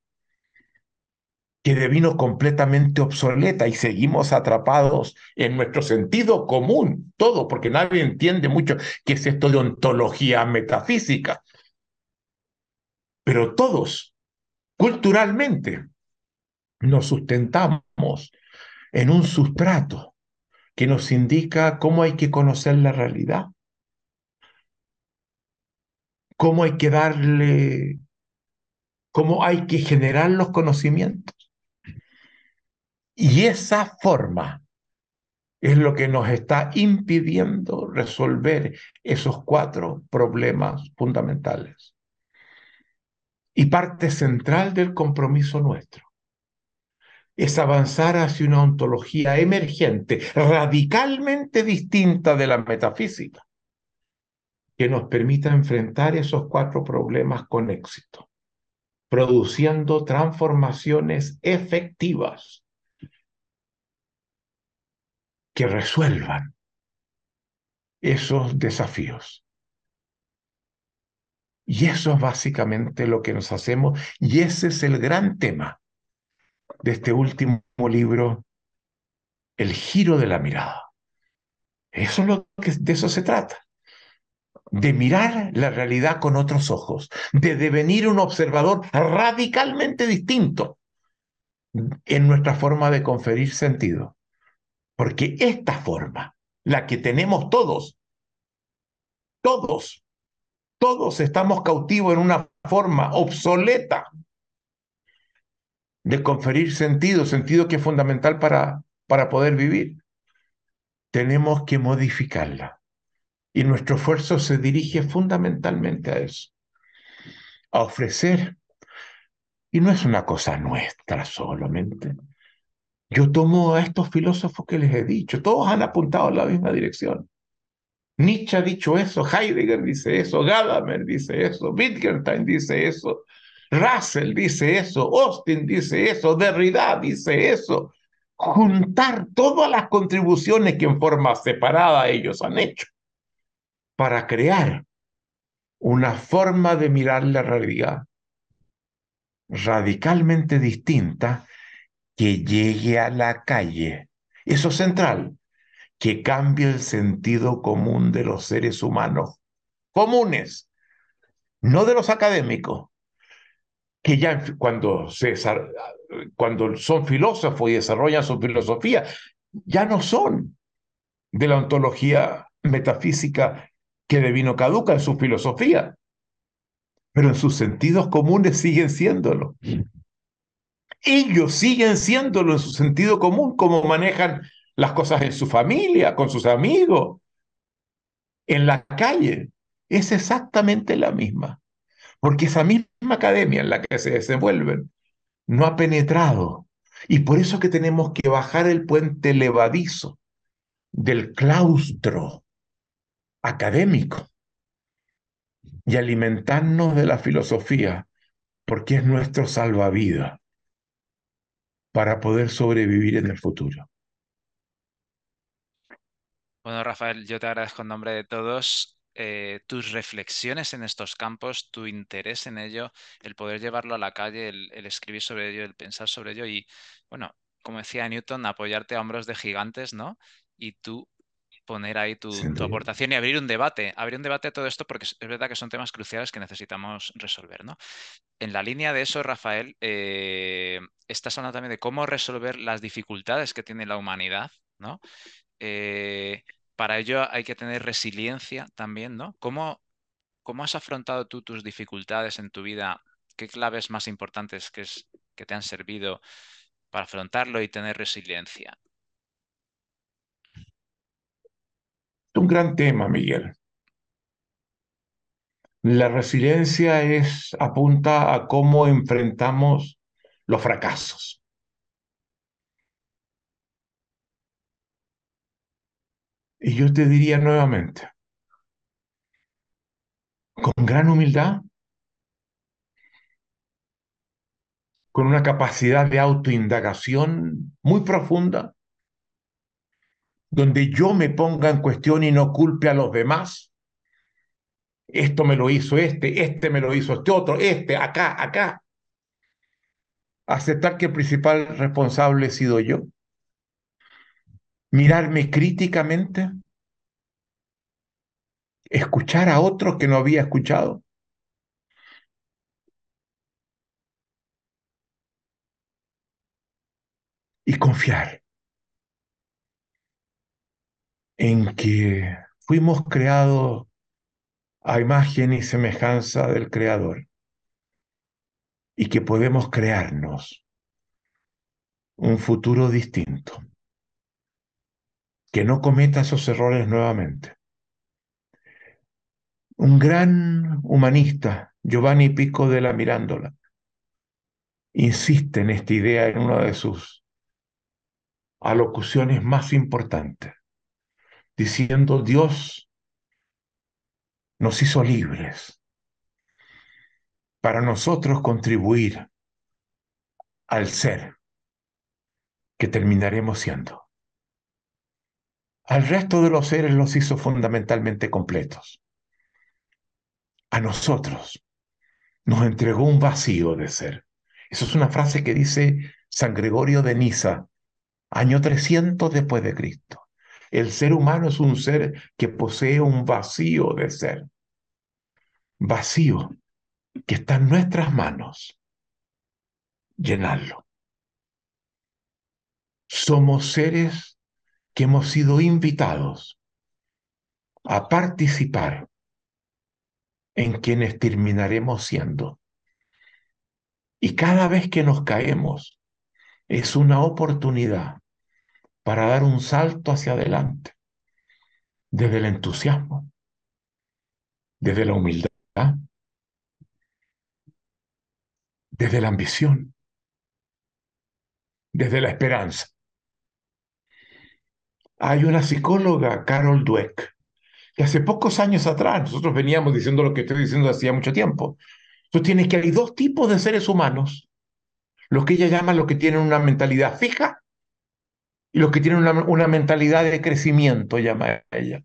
[SPEAKER 2] que devino completamente obsoleta y seguimos atrapados en nuestro sentido común, todo, porque nadie entiende mucho qué es esto de ontología metafísica. Pero todos, culturalmente, nos sustentamos en un sustrato que nos indica cómo hay que conocer la realidad cómo hay que darle, cómo hay que generar los conocimientos. Y esa forma es lo que nos está impidiendo resolver esos cuatro problemas fundamentales. Y parte central del compromiso nuestro es avanzar hacia una ontología emergente, radicalmente distinta de la metafísica, que nos permita enfrentar esos cuatro problemas con éxito, produciendo transformaciones efectivas que resuelvan esos desafíos. Y eso es básicamente lo que nos hacemos y ese es el gran tema de este último libro, El giro de la mirada. Eso es lo que de eso se trata de mirar la realidad con otros ojos, de devenir un observador radicalmente distinto en nuestra forma de conferir sentido. Porque esta forma, la que tenemos todos, todos, todos estamos cautivos en una forma obsoleta de conferir sentido, sentido que es fundamental para, para poder vivir. Tenemos que modificarla y nuestro esfuerzo se dirige fundamentalmente a eso, a ofrecer. Y no es una cosa nuestra solamente. Yo tomo a estos filósofos que les he dicho, todos han apuntado en la misma dirección. Nietzsche ha dicho eso, Heidegger dice eso, Gadamer dice eso, Wittgenstein dice eso, Russell dice eso, Austin dice eso, Derrida dice eso. Juntar todas las contribuciones que en forma separada ellos han hecho para crear una forma de mirar la realidad radicalmente distinta que llegue a la calle. Eso central, que cambie el sentido común de los seres humanos comunes, no de los académicos, que ya cuando, se, cuando son filósofos y desarrollan su filosofía, ya no son de la ontología metafísica que devino caduca en su filosofía, pero en sus sentidos comunes siguen siéndolo. Ellos siguen siéndolo en su sentido común, como manejan las cosas en su familia, con sus amigos, en la calle. Es exactamente la misma, porque esa misma academia en la que se desenvuelven no ha penetrado. Y por eso que tenemos que bajar el puente levadizo del claustro académico y alimentarnos de la filosofía, porque es nuestro salvavidas para poder sobrevivir en el futuro.
[SPEAKER 1] Bueno, Rafael, yo te agradezco en nombre de todos eh, tus reflexiones en estos campos, tu interés en ello, el poder llevarlo a la calle, el, escribir sobre ello, el pensar sobre ello y, bueno, como decía Newton, apoyarte a hombros de gigantes, ¿no? Y tú poner ahí tu, aportación y abrir un debate, abrir un debate a todo esto porque es verdad que son temas cruciales que necesitamos resolver, ¿no? En la línea de eso, Rafael, eh, estás hablando también de cómo resolver las dificultades que tiene la humanidad, ¿no? Eh, para ello hay que tener resiliencia también, ¿no? ¿Cómo, ¿Cómo, has afrontado tú tus dificultades en tu vida? ¿Qué claves más importantes que, es, que te han servido para afrontarlo y tener resiliencia?
[SPEAKER 2] Un gran tema, Miguel. La resiliencia es apunta a cómo enfrentamos los fracasos. Y yo te diría nuevamente, con gran humildad, con una capacidad de autoindagación muy profunda, donde yo me ponga en cuestión y no culpe a los demás. Esto me lo hizo este, este me lo hizo este otro, este, acá, acá. Aceptar que el principal responsable he sido yo. Mirarme críticamente. Escuchar a otros que no había escuchado. Y confiar. En que fuimos creados a imagen y semejanza del Creador y que podemos crearnos un futuro distinto, que no cometa esos errores nuevamente. Un gran humanista, Giovanni Pico de la Mirándola, insiste en esta idea en una de sus alocuciones más importantes diciendo Dios nos hizo libres para nosotros contribuir al ser que terminaremos siendo. Al resto de los seres los hizo fundamentalmente completos. A nosotros nos entregó un vacío de ser. Eso es una frase que dice San Gregorio de Niza, año 300 después de Cristo. El ser humano es un ser que posee un vacío de ser. Vacío que está en nuestras manos. Llenarlo. Somos seres que hemos sido invitados a participar en quienes terminaremos siendo. Y cada vez que nos caemos es una oportunidad para dar un salto hacia adelante, desde el entusiasmo, desde la humildad, desde la ambición, desde la esperanza. Hay una psicóloga, Carol Dweck, que hace pocos años atrás, nosotros veníamos diciendo lo que estoy diciendo hacía mucho tiempo, tú tienes que hay dos tipos de seres humanos, los que ella llama los que tienen una mentalidad fija y los que tienen una, mentalidad de crecimiento, llama ella.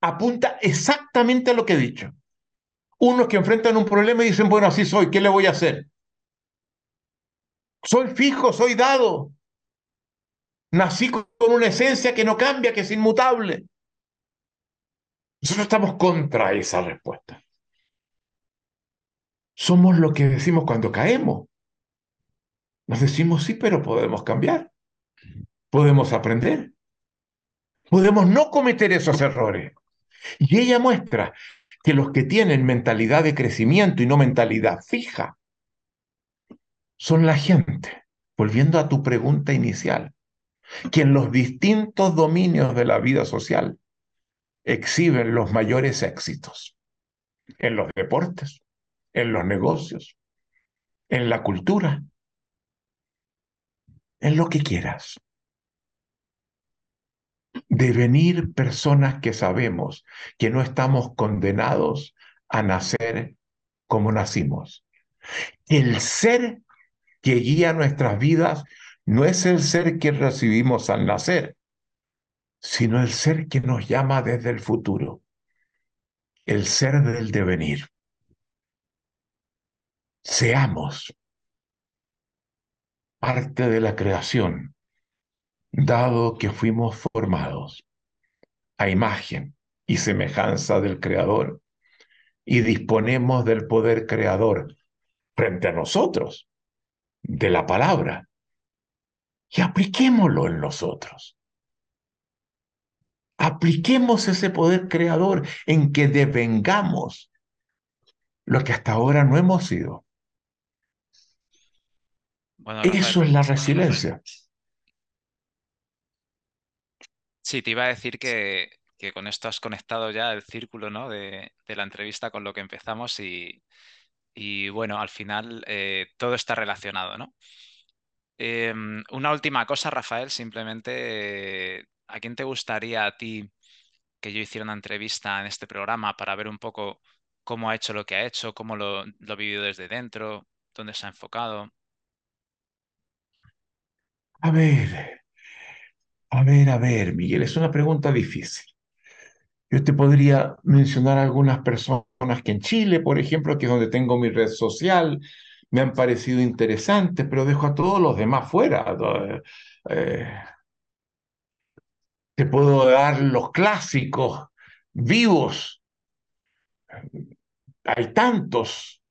[SPEAKER 2] Apunta exactamente a lo que he dicho. Unos que enfrentan un problema y dicen, bueno, así soy, ¿qué le voy a hacer? Soy fijo, soy dado. Nací con una esencia que no cambia, que es inmutable. Nosotros estamos contra esa respuesta. somos lo que decimos cuando caemos. Nos decimos sí, pero podemos cambiar. Podemos aprender. Podemos no cometer esos errores. Y ella muestra que los que tienen mentalidad de crecimiento y no mentalidad fija son la gente, volviendo a tu pregunta inicial, que en los distintos dominios de la vida social exhiben los mayores éxitos, en los deportes, en los negocios, en la cultura, en lo que quieras. Devenir personas que sabemos que no estamos condenados a nacer como nacimos. El ser que guía nuestras vidas no es el ser que recibimos al nacer, sino el ser que nos llama desde el futuro, el ser del devenir. Seamos parte de la creación, dado que fuimos formados a imagen y semejanza del Creador y disponemos del poder creador frente a nosotros, de la palabra, y apliquémoslo en nosotros. Apliquemos ese poder creador en que devengamos lo que hasta ahora no hemos sido. Eso es la resiliencia.
[SPEAKER 1] Sí, te iba a decir que, con esto has conectado ya el círculo ¿no? de, la entrevista con lo que empezamos y, bueno, al final eh, todo está relacionado, ¿no? Em, una última cosa, Rafael, simplemente, ¿a quién te gustaría a ti que yo hiciera una entrevista en este programa para ver un poco cómo ha hecho lo que ha hecho, cómo lo, lo ha vivido desde dentro, dónde se ha enfocado?
[SPEAKER 2] A ver, a ver, a ver, Miguel, es una pregunta difícil. Yo te podría mencionar algunas personas que en Chile, por ejemplo, que es donde tengo mi red social, me han parecido interesantes, pero dejo a todos los demás fuera. Eh, te puedo dar los clásicos vivos. Hay tantos.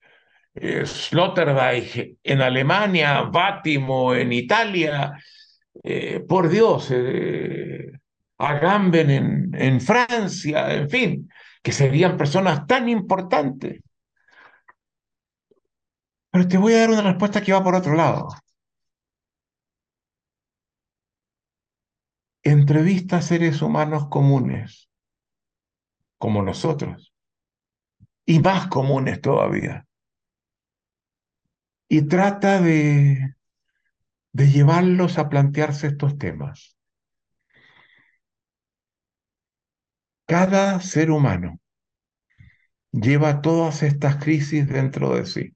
[SPEAKER 2] Eh, Sloterdijk en Alemania, Bátimo en Italia, eh, por Dios, eh, Agamben en, en Francia, en fin, que serían personas tan importantes. Pero te voy a dar una respuesta que va por otro lado. Entrevista a seres humanos comunes, como nosotros, y más comunes todavía. Y trata de, de llevarlos a plantearse estos temas. Cada ser humano lleva todas estas crisis dentro de sí.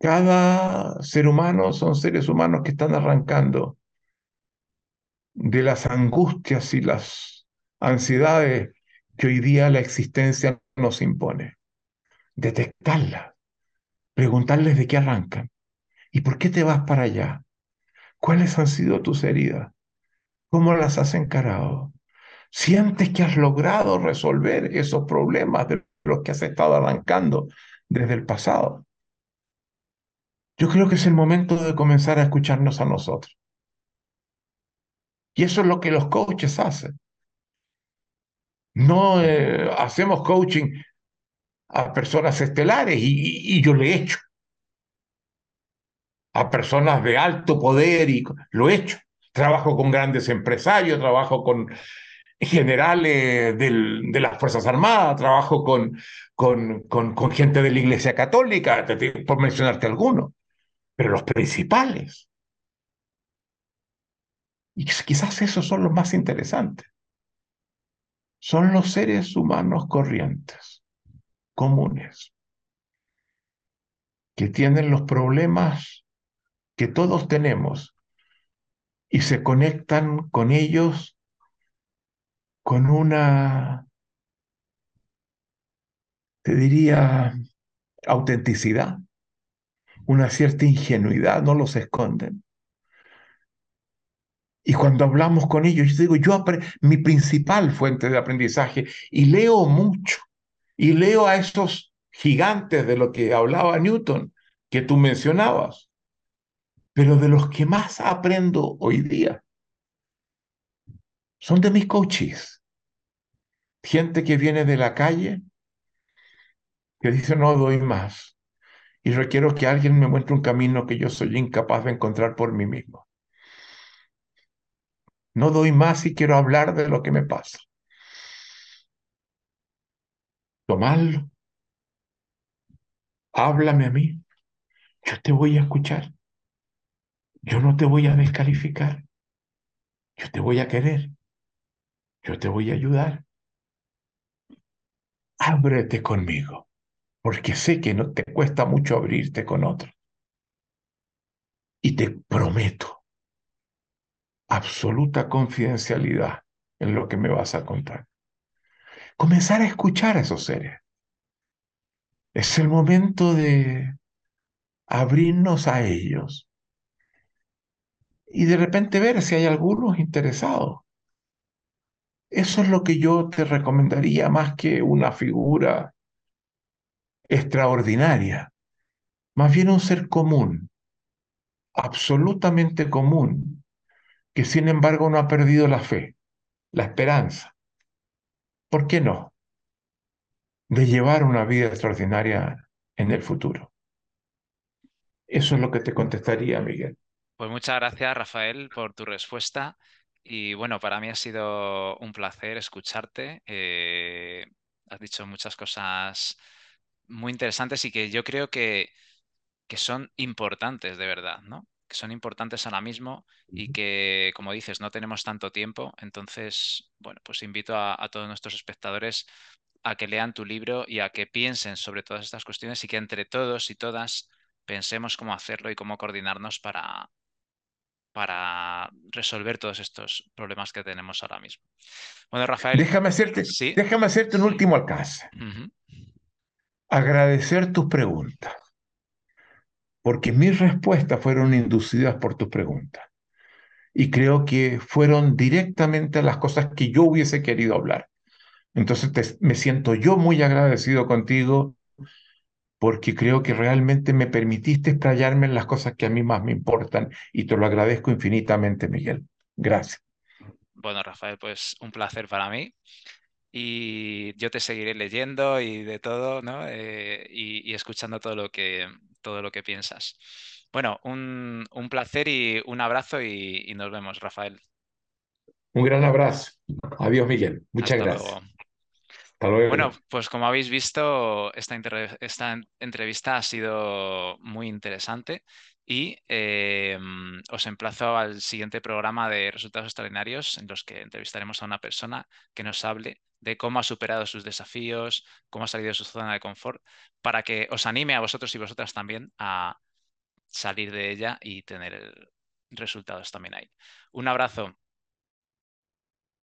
[SPEAKER 2] Cada ser humano son seres humanos que están arrancando de las angustias y las ansiedades que hoy día la existencia nos impone. Detectarlas, preguntarles de qué arrancan y por qué te vas para allá. ¿Cuáles han sido tus heridas? ¿Cómo las has encarado? ¿Sientes que has logrado resolver esos problemas de los que has estado arrancando desde el pasado? Yo creo que es el momento de comenzar a escucharnos a nosotros. Y eso es lo que los coaches hacen. No eh, hacemos coaching a personas estelares y, yo le he hecho. A personas de alto poder y lo he hecho. Trabajo con grandes empresarios, trabajo con generales de las Fuerzas Armadas, trabajo con, con, con, gente de la Iglesia Católica, por mencionarte alguno pero los principales. Y quizás esos son los más interesantes. Son los seres humanos corrientes, comunes, que tienen los problemas que todos tenemos y se conectan con ellos con una, te diría, autenticidad una cierta ingenuidad, no los esconden. Y cuando hablamos con ellos, yo digo, yo mi principal fuente de aprendizaje, y leo mucho, y leo a esos gigantes de lo que hablaba Newton, que tú mencionabas, pero de los que más aprendo hoy día son de mis coaches. Gente que viene de la calle, que dice no doy más y requiero que alguien me muestre un camino que yo soy incapaz de encontrar por mí mismo. No doy más y quiero hablar de lo que me pasa. Tomarlo. Háblame a mí. Yo te voy a escuchar. Yo no te voy a descalificar. Yo te voy a querer. Yo te voy a ayudar. Ábrete conmigo, porque sé que no te cuesta mucho abrirte con otro. Y te prometo absoluta confidencialidad en lo que me vas a contar. Comenzar a escuchar a esos seres. Es el momento de abrirnos a ellos y de repente ver si hay algunos interesados. Eso es lo que yo te recomendaría más que una figura extraordinaria, más bien un ser común, absolutamente común, que sin embargo no ha perdido la fe, la esperanza. ¿Por qué no? De llevar una vida extraordinaria en el futuro. Eso es lo que te contestaría, Miguel.
[SPEAKER 1] Pues muchas gracias, Rafael, por tu respuesta. Y bueno, para mí ha sido un placer escucharte. Eh, has dicho muchas cosas muy interesantes y que yo creo que, que son importantes de verdad, ¿no? Que son importantes ahora mismo y que, como dices, no tenemos tanto tiempo. Entonces, bueno, pues invito a, a todos nuestros espectadores a que lean tu libro y a que piensen sobre todas estas cuestiones y que entre todos y todas pensemos cómo hacerlo y cómo coordinarnos para, para resolver todos estos problemas que tenemos ahora mismo.
[SPEAKER 2] Bueno, Rafael. Déjame hacerte, déjame hacerte un último alcance. Agradecer tus preguntas, porque mis respuestas fueron inducidas por tus preguntas. Y creo que fueron directamente las cosas que yo hubiese querido hablar. Entonces me siento yo muy agradecido contigo porque creo que realmente me permitiste explayarme en las cosas que a mí más me importan y te lo agradezco infinitamente, Miguel. Gracias.
[SPEAKER 1] Bueno, Rafael, pues un placer para mí y yo te seguiré leyendo y de todo, ¿no? Eh, y, escuchando todo lo que, todo lo que piensas. Bueno, un, placer y un abrazo y, nos vemos, Rafael.
[SPEAKER 2] Un gran abrazo. Adiós, Miguel. Muchas gracias.
[SPEAKER 1] Bueno, pues como habéis visto, esta, entrevista ha sido muy interesante y em, os emplazo al siguiente programa de resultados extraordinarios en los que entrevistaremos a una persona que nos hable de cómo ha superado sus desafíos, cómo ha salido de su zona de confort, para que os anime a vosotros y vosotras también a salir de ella y tener resultados también ahí. Un abrazo.